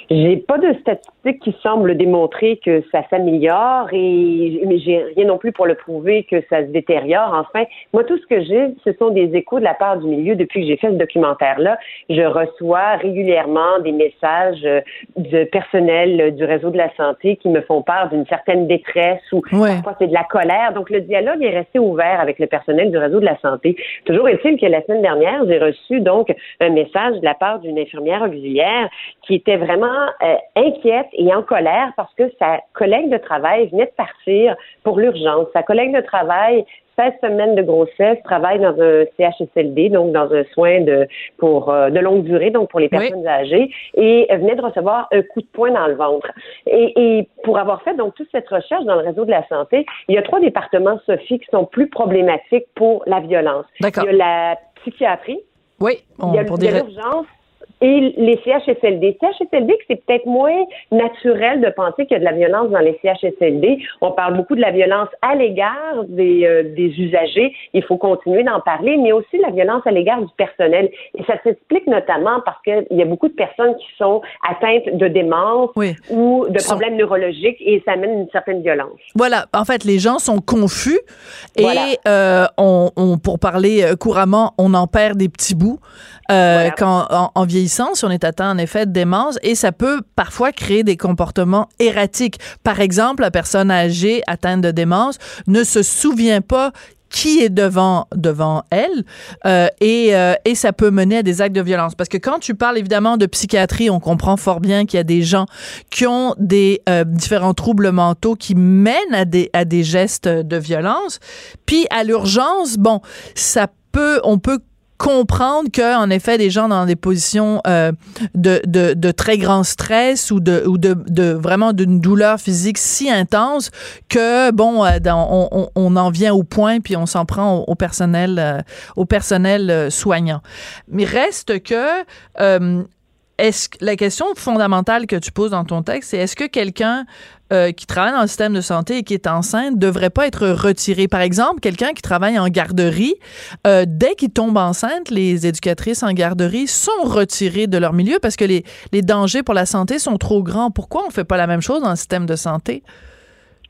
S9: J'ai pas de statistiques qui semblent démontrer que ça s'améliore et mais j'ai rien non plus pour le prouver que ça se détériore. Enfin, moi tout ce que j'ai, ce sont des échos de la part du milieu depuis que j'ai fait ce documentaire-là. Je reçois régulièrement des messages euh, de personnel du réseau de la santé qui me font part d'une certaine détresse ou parfois c'est de la colère. Donc le dialogue est resté ouvert avec le personnel du réseau de la santé. Toujours est-il que la semaine dernière, j'ai reçu donc un message de la part d'une infirmière auxiliaire qui était vraiment euh, inquiète et en colère parce que sa collègue de travail venait de partir pour l'urgence. Sa collègue de travail 16 semaines de grossesse, travaille dans un CHSLD, donc dans un soin de pour euh, de longue durée, donc pour les personnes âgées, et venait de recevoir un coup de poing dans le ventre. Et, et, pour avoir fait donc toute cette recherche dans le réseau de la santé, il y a trois départements, Sophie, qui sont plus problématiques pour la violence. Il y a la psychiatrie.
S3: Oui,
S9: il y a l'urgence et les CHSLD. CHSLD, c'est peut-être moins naturel de penser qu'il y a de la violence dans les CHSLD. On parle beaucoup de la violence à l'égard des, euh, des usagers. Il faut continuer d'en parler, mais aussi la violence à l'égard du personnel. Et ça s'explique notamment parce qu'il y a beaucoup de personnes qui sont atteintes de démence ou de problèmes neurologiques et ça amène une certaine violence.
S3: Voilà. En fait, les gens sont confus et euh, on, on, pour parler couramment, on en perd des petits bouts. Euh, quand, en, vieillissant, on est atteint en effet de démence, et ça peut parfois créer des comportements erratiques. Par exemple, la personne âgée atteinte de démence ne se souvient pas qui est devant devant elle euh, et, euh, et ça peut mener à des actes de violence parce que quand tu parles évidemment de psychiatrie on comprend fort bien qu'il y a des gens qui ont des différents troubles mentaux qui mènent à des à des gestes de violence puis à l'urgence bon ça peut on peut comprendre que en effet des gens dans des positions euh, de, de, très grand stress ou de ou de, vraiment d'une douleur physique si intense que bon euh, on, on, en vient au point puis on s'en prend au, personnel euh, au personnel soignant. Mais reste que est-ce la question fondamentale que tu poses dans ton texte c'est est-ce que quelqu'un euh, qui travaille dans le système de santé et qui est enceinte devrait pas être retiré. Par exemple, quelqu'un qui travaille en garderie, euh, dès qu'il tombe enceinte, les éducatrices en garderie sont retirées de leur milieu parce que les, les dangers pour la santé sont trop grands. Pourquoi on fait pas la même chose dans le système de santé?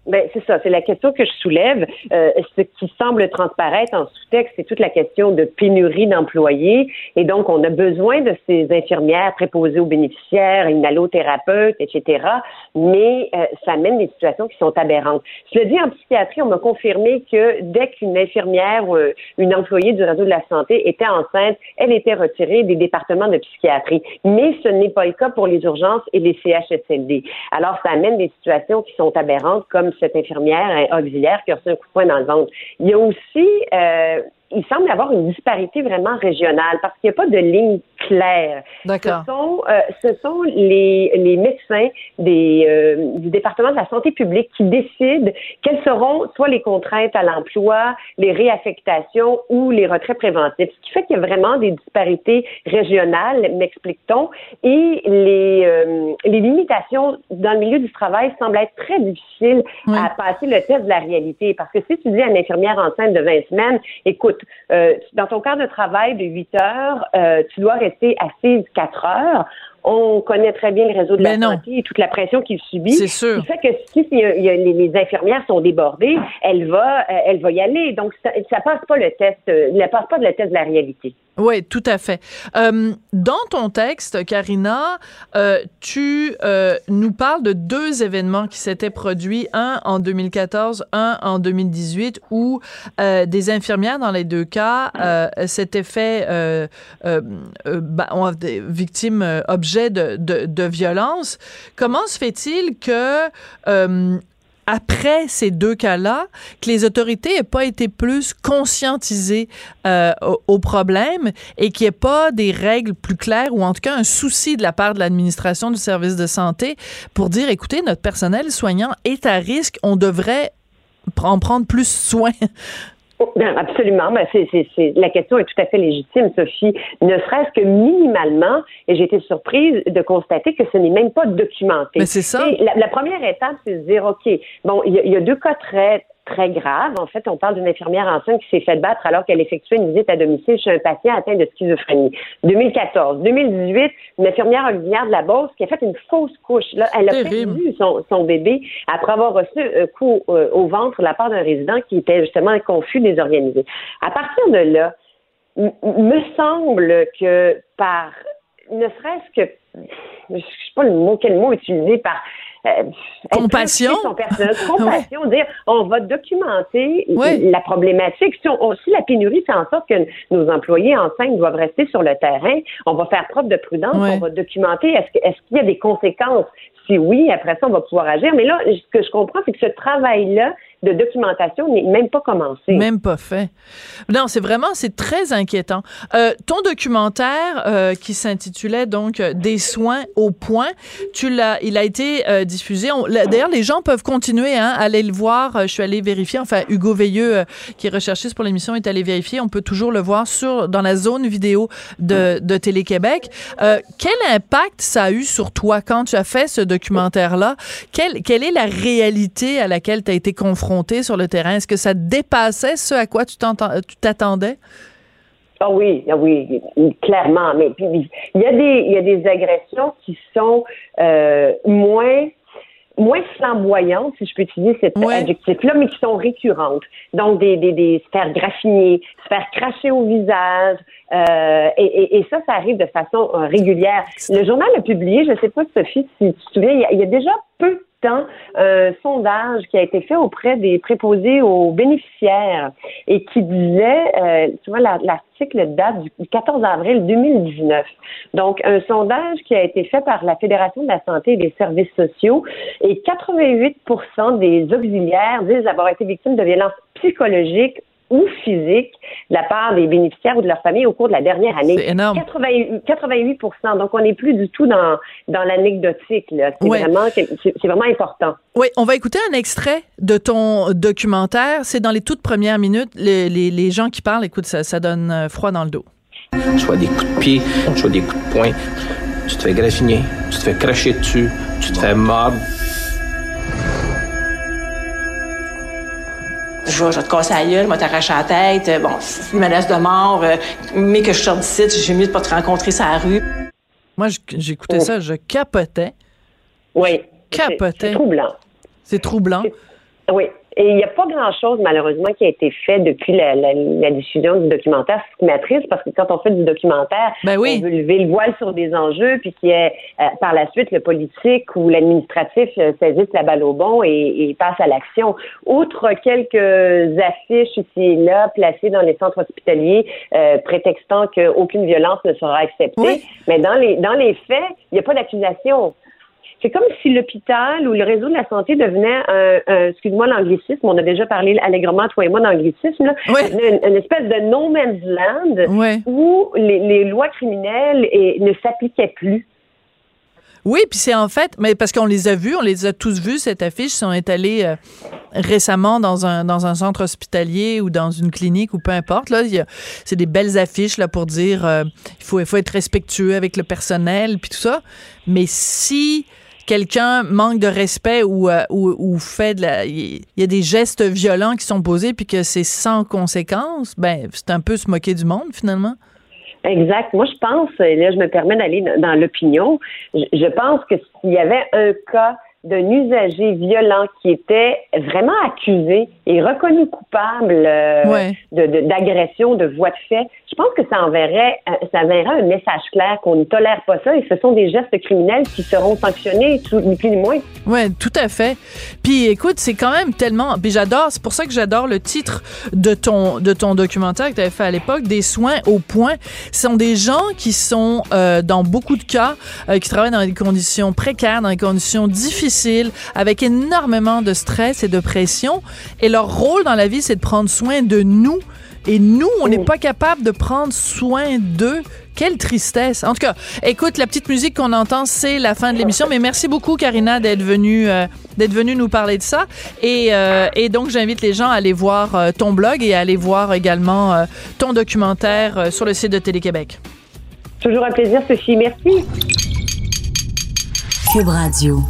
S9: Ben, c'est ça, c'est la question que je soulève. Euh, ce qui semble transparaître en sous-texte, c'est toute la question de pénurie d'employés. Et donc, on a besoin de ces infirmières préposées aux bénéficiaires, une allothérapeute, etc. Mais euh, ça amène des situations qui sont aberrantes. Je le dis en psychiatrie, on m'a confirmé que dès qu'une infirmière ou euh, une employée du réseau de la santé était enceinte, elle était retirée des départements de psychiatrie. Mais ce n'est pas le cas pour les urgences et les CHSLD. Alors, ça amène des situations qui sont aberrantes, comme cette infirmière auxiliaire qui a reçu un coup de poing dans le ventre. Il y a aussi euh, il semble avoir une disparité vraiment régionale parce qu'il n'y a pas de ligne claire.
S3: D'accord.
S9: Ce sont, euh, ce sont les, les médecins des, euh, du département de la santé publique qui décident quelles seront soit les contraintes à l'emploi, les réaffectations ou les retraits préventifs. Ce qui fait qu'il y a vraiment des disparités régionales, m'explique-t-on, et les, euh, les limitations dans le milieu du travail semblent être très difficiles à passer le test de la réalité. Parce que si tu dis à une infirmière enceinte de 20 semaines, écoute, euh, dans ton quart de travail de 8 heures, euh, tu dois rester assise 4 heures. On connaît très bien le réseau de la santé et toute la pression qu'il subit.
S3: C'est sûr.
S9: Fait que si les, infirmières sont débordées, elle va, euh, elle va y aller. Donc, ça, ça passe pas le test, ne passe pas le test de la réalité.
S3: Oui, tout à fait. Euh, dans ton texte, Karina, euh, tu euh, nous parles de deux événements qui s'étaient produits, un en 2014, un en 2018, où des infirmières, dans les deux cas, s'étaient fait bah, victimes, de, de, de violence. Comment se fait-il que après ces deux cas-là, que les autorités n'aient pas été plus conscientisées euh, au, problème et qu'il n'y ait pas des règles plus claires ou en tout cas un souci de la part de l'administration du service de santé pour dire, écoutez, notre personnel soignant est à risque, on devrait en prendre plus soin?
S9: Ben, absolument. Ben, c'est, c'est, la question est tout à fait légitime, Sophie. Ne serait-ce que minimalement, et j'ai été surprise de constater que ce n'est même pas documenté.
S3: Mais c'est ça.
S9: la, la, première étape, c'est de dire, OK, bon, il y, y, a deux cas très très grave. En fait, on parle d'une infirmière enceinte qui s'est fait battre alors qu'elle effectuait une visite à domicile chez un patient atteint de schizophrénie. 2014. 2018, une infirmière auxiliaire de la Beauce qui a fait une fausse couche. Là, elle a perdu son, son, bébé après avoir reçu un coup euh, au ventre de la part d'un résident qui était justement confus, désorganisé. À partir de là, me semble que par ne serait-ce que je sais pas le mot quel mot utiliser par
S3: compassion?
S9: compassion, dire on va documenter la problématique. Si, si la pénurie fait en sorte que nos employés enceintes doivent rester sur le terrain, on va faire preuve de prudence, on va documenter est-ce qu'il y a des conséquences? Si oui, après ça, on va pouvoir agir. Mais là, ce que je comprends, c'est que ce travail-là de documentation n'est même pas commencé.
S3: Même pas fait. Non, c'est vraiment, c'est très inquiétant. Euh, ton documentaire euh, qui s'intitulait donc euh, Des soins au point, tu l'as, il a été euh, diffusé. D'ailleurs, les gens peuvent continuer hein, à aller le voir. Euh, je suis allée vérifier. Enfin, Hugo Veilleux, qui est recherchiste pour l'émission, est allé vérifier. On peut toujours le voir sur dans la zone vidéo de, de Télé-Québec. quel impact ça a eu sur toi quand tu as fait ce documentaire-là? Quelle, quelle est la réalité à laquelle tu as été confronté? Sur le terrain? Est-ce que ça dépassait ce à quoi tu t'attendais?
S9: Ah oui, ah oui, clairement. Mais puis il y a des il y a des agressions qui sont euh, moins moins flamboyantes, si je peux utiliser cet adjectif-là, mais qui sont récurrentes. Donc, des, des, des se faire graffiner, se faire cracher au visage, euh, et, et, ça, ça arrive de façon euh, régulière. Le journal a publié, je ne sais pas, Sophie, si tu te souviens, il y a déjà peu un euh, sondage qui a été fait auprès des préposés aux bénéficiaires et qui disait, euh, tu vois, l'article date du 14 avril 2019. Donc, un sondage qui a été fait par la Fédération de la santé et des services sociaux et 88% des auxiliaires disent avoir été victimes de violences psychologiques ou physique de la part des bénéficiaires ou de leur famille au cours de la dernière année.
S3: C'est énorme.
S9: 88, Donc, on n'est plus du tout dans, dans l'anecdotique. C'est vraiment, c'est vraiment important.
S3: Oui, on va écouter un extrait de ton documentaire. C'est dans les toutes premières minutes. Les, les, les gens qui parlent, écoute, ça, ça donne euh, froid dans le dos.
S10: Soit des coups de pied, soit des coups de poing. Tu te fais graffiner, tu te fais cracher dessus, tu te fais mordre.
S11: Je vais, te casser la gueule, je vais t'arracher la tête. Euh, bon, une menace de mort, euh, mais que je sorte d'ici, j'ai mieux de pas te rencontrer sur la rue.
S3: Moi, j'écoutais ça, je capotais.
S9: Oui.
S3: Capotais.
S9: C'est troublant.
S3: C'est troublant.
S9: Oui. Et il n'y a pas grand-chose, malheureusement, qui a été fait depuis la, la, diffusion du documentaire. Ce qui m'attriste, parce que quand on fait du documentaire,
S3: ben
S9: on veut lever le voile sur des enjeux, puis qu'il y ait, euh, par la suite, le politique ou l'administratif euh, saisisse la balle au bon et, passe à l'action. Outre quelques affiches ici et là, placées dans les centres hospitaliers, euh, prétextant qu'aucune violence ne sera acceptée, mais dans les, dans les faits, il n'y a pas d'accusation. C'est comme si l'hôpital ou le réseau de la santé devenait un, excuse-moi l'anglicisme, on a déjà parlé allègrement, toi et moi, d'anglicisme, une, espèce de no man's land où les, lois criminelles ne s'appliquaient plus.
S3: Oui, puis c'est en fait, mais parce qu'on les a vus, on les a tous vus, cette affiche, ils sont allés euh, récemment dans un, dans un centre hospitalier ou dans une clinique ou peu importe. Là, c'est des belles affiches là, pour dire euh, il, faut, il faut être respectueux avec le personnel, puis tout ça. Mais si quelqu'un manque de respect ou, euh, ou, ou, fait de la. Il y a des gestes violents qui sont posés puis que c'est sans conséquence, ben, c'est un peu se moquer du monde, finalement.
S9: Exact. Moi, je pense, et là, je me permets d'aller dans l'opinion, je pense que s'il y avait un cas d'un usager violent qui était vraiment accusé et reconnu coupable euh, d'agression, de, voie de fait, je pense que ça enverrait, euh, ça enverrait un message clair qu'on ne tolère pas ça et ce sont des gestes criminels qui seront sanctionnés, ni plus ni moins.
S3: Oui, tout à fait. Puis écoute, c'est quand même tellement. Puis j'adore, c'est pour ça que j'adore le titre de ton, de ton documentaire que tu avais fait à l'époque, Des soins au point. Ce sont des gens qui sont, euh, dans beaucoup de cas, qui travaillent dans des conditions précaires, dans des conditions difficiles avec énormément de stress et de pression. Et leur rôle dans la vie, c'est de prendre soin de nous. Et nous, on n'est pas capable de prendre soin d'eux. Quelle tristesse. En tout cas, écoute, la petite musique qu'on entend, c'est la fin de l'émission. Mais merci beaucoup, Karina, d'être venue, euh, d'être venue nous parler de ça. Et, euh, et donc, j'invite les gens à aller voir euh, ton blog et à aller voir également ton documentaire sur le site de Télé-Québec.
S9: Toujours un plaisir, Sophie. Merci.
S1: Cube Radio.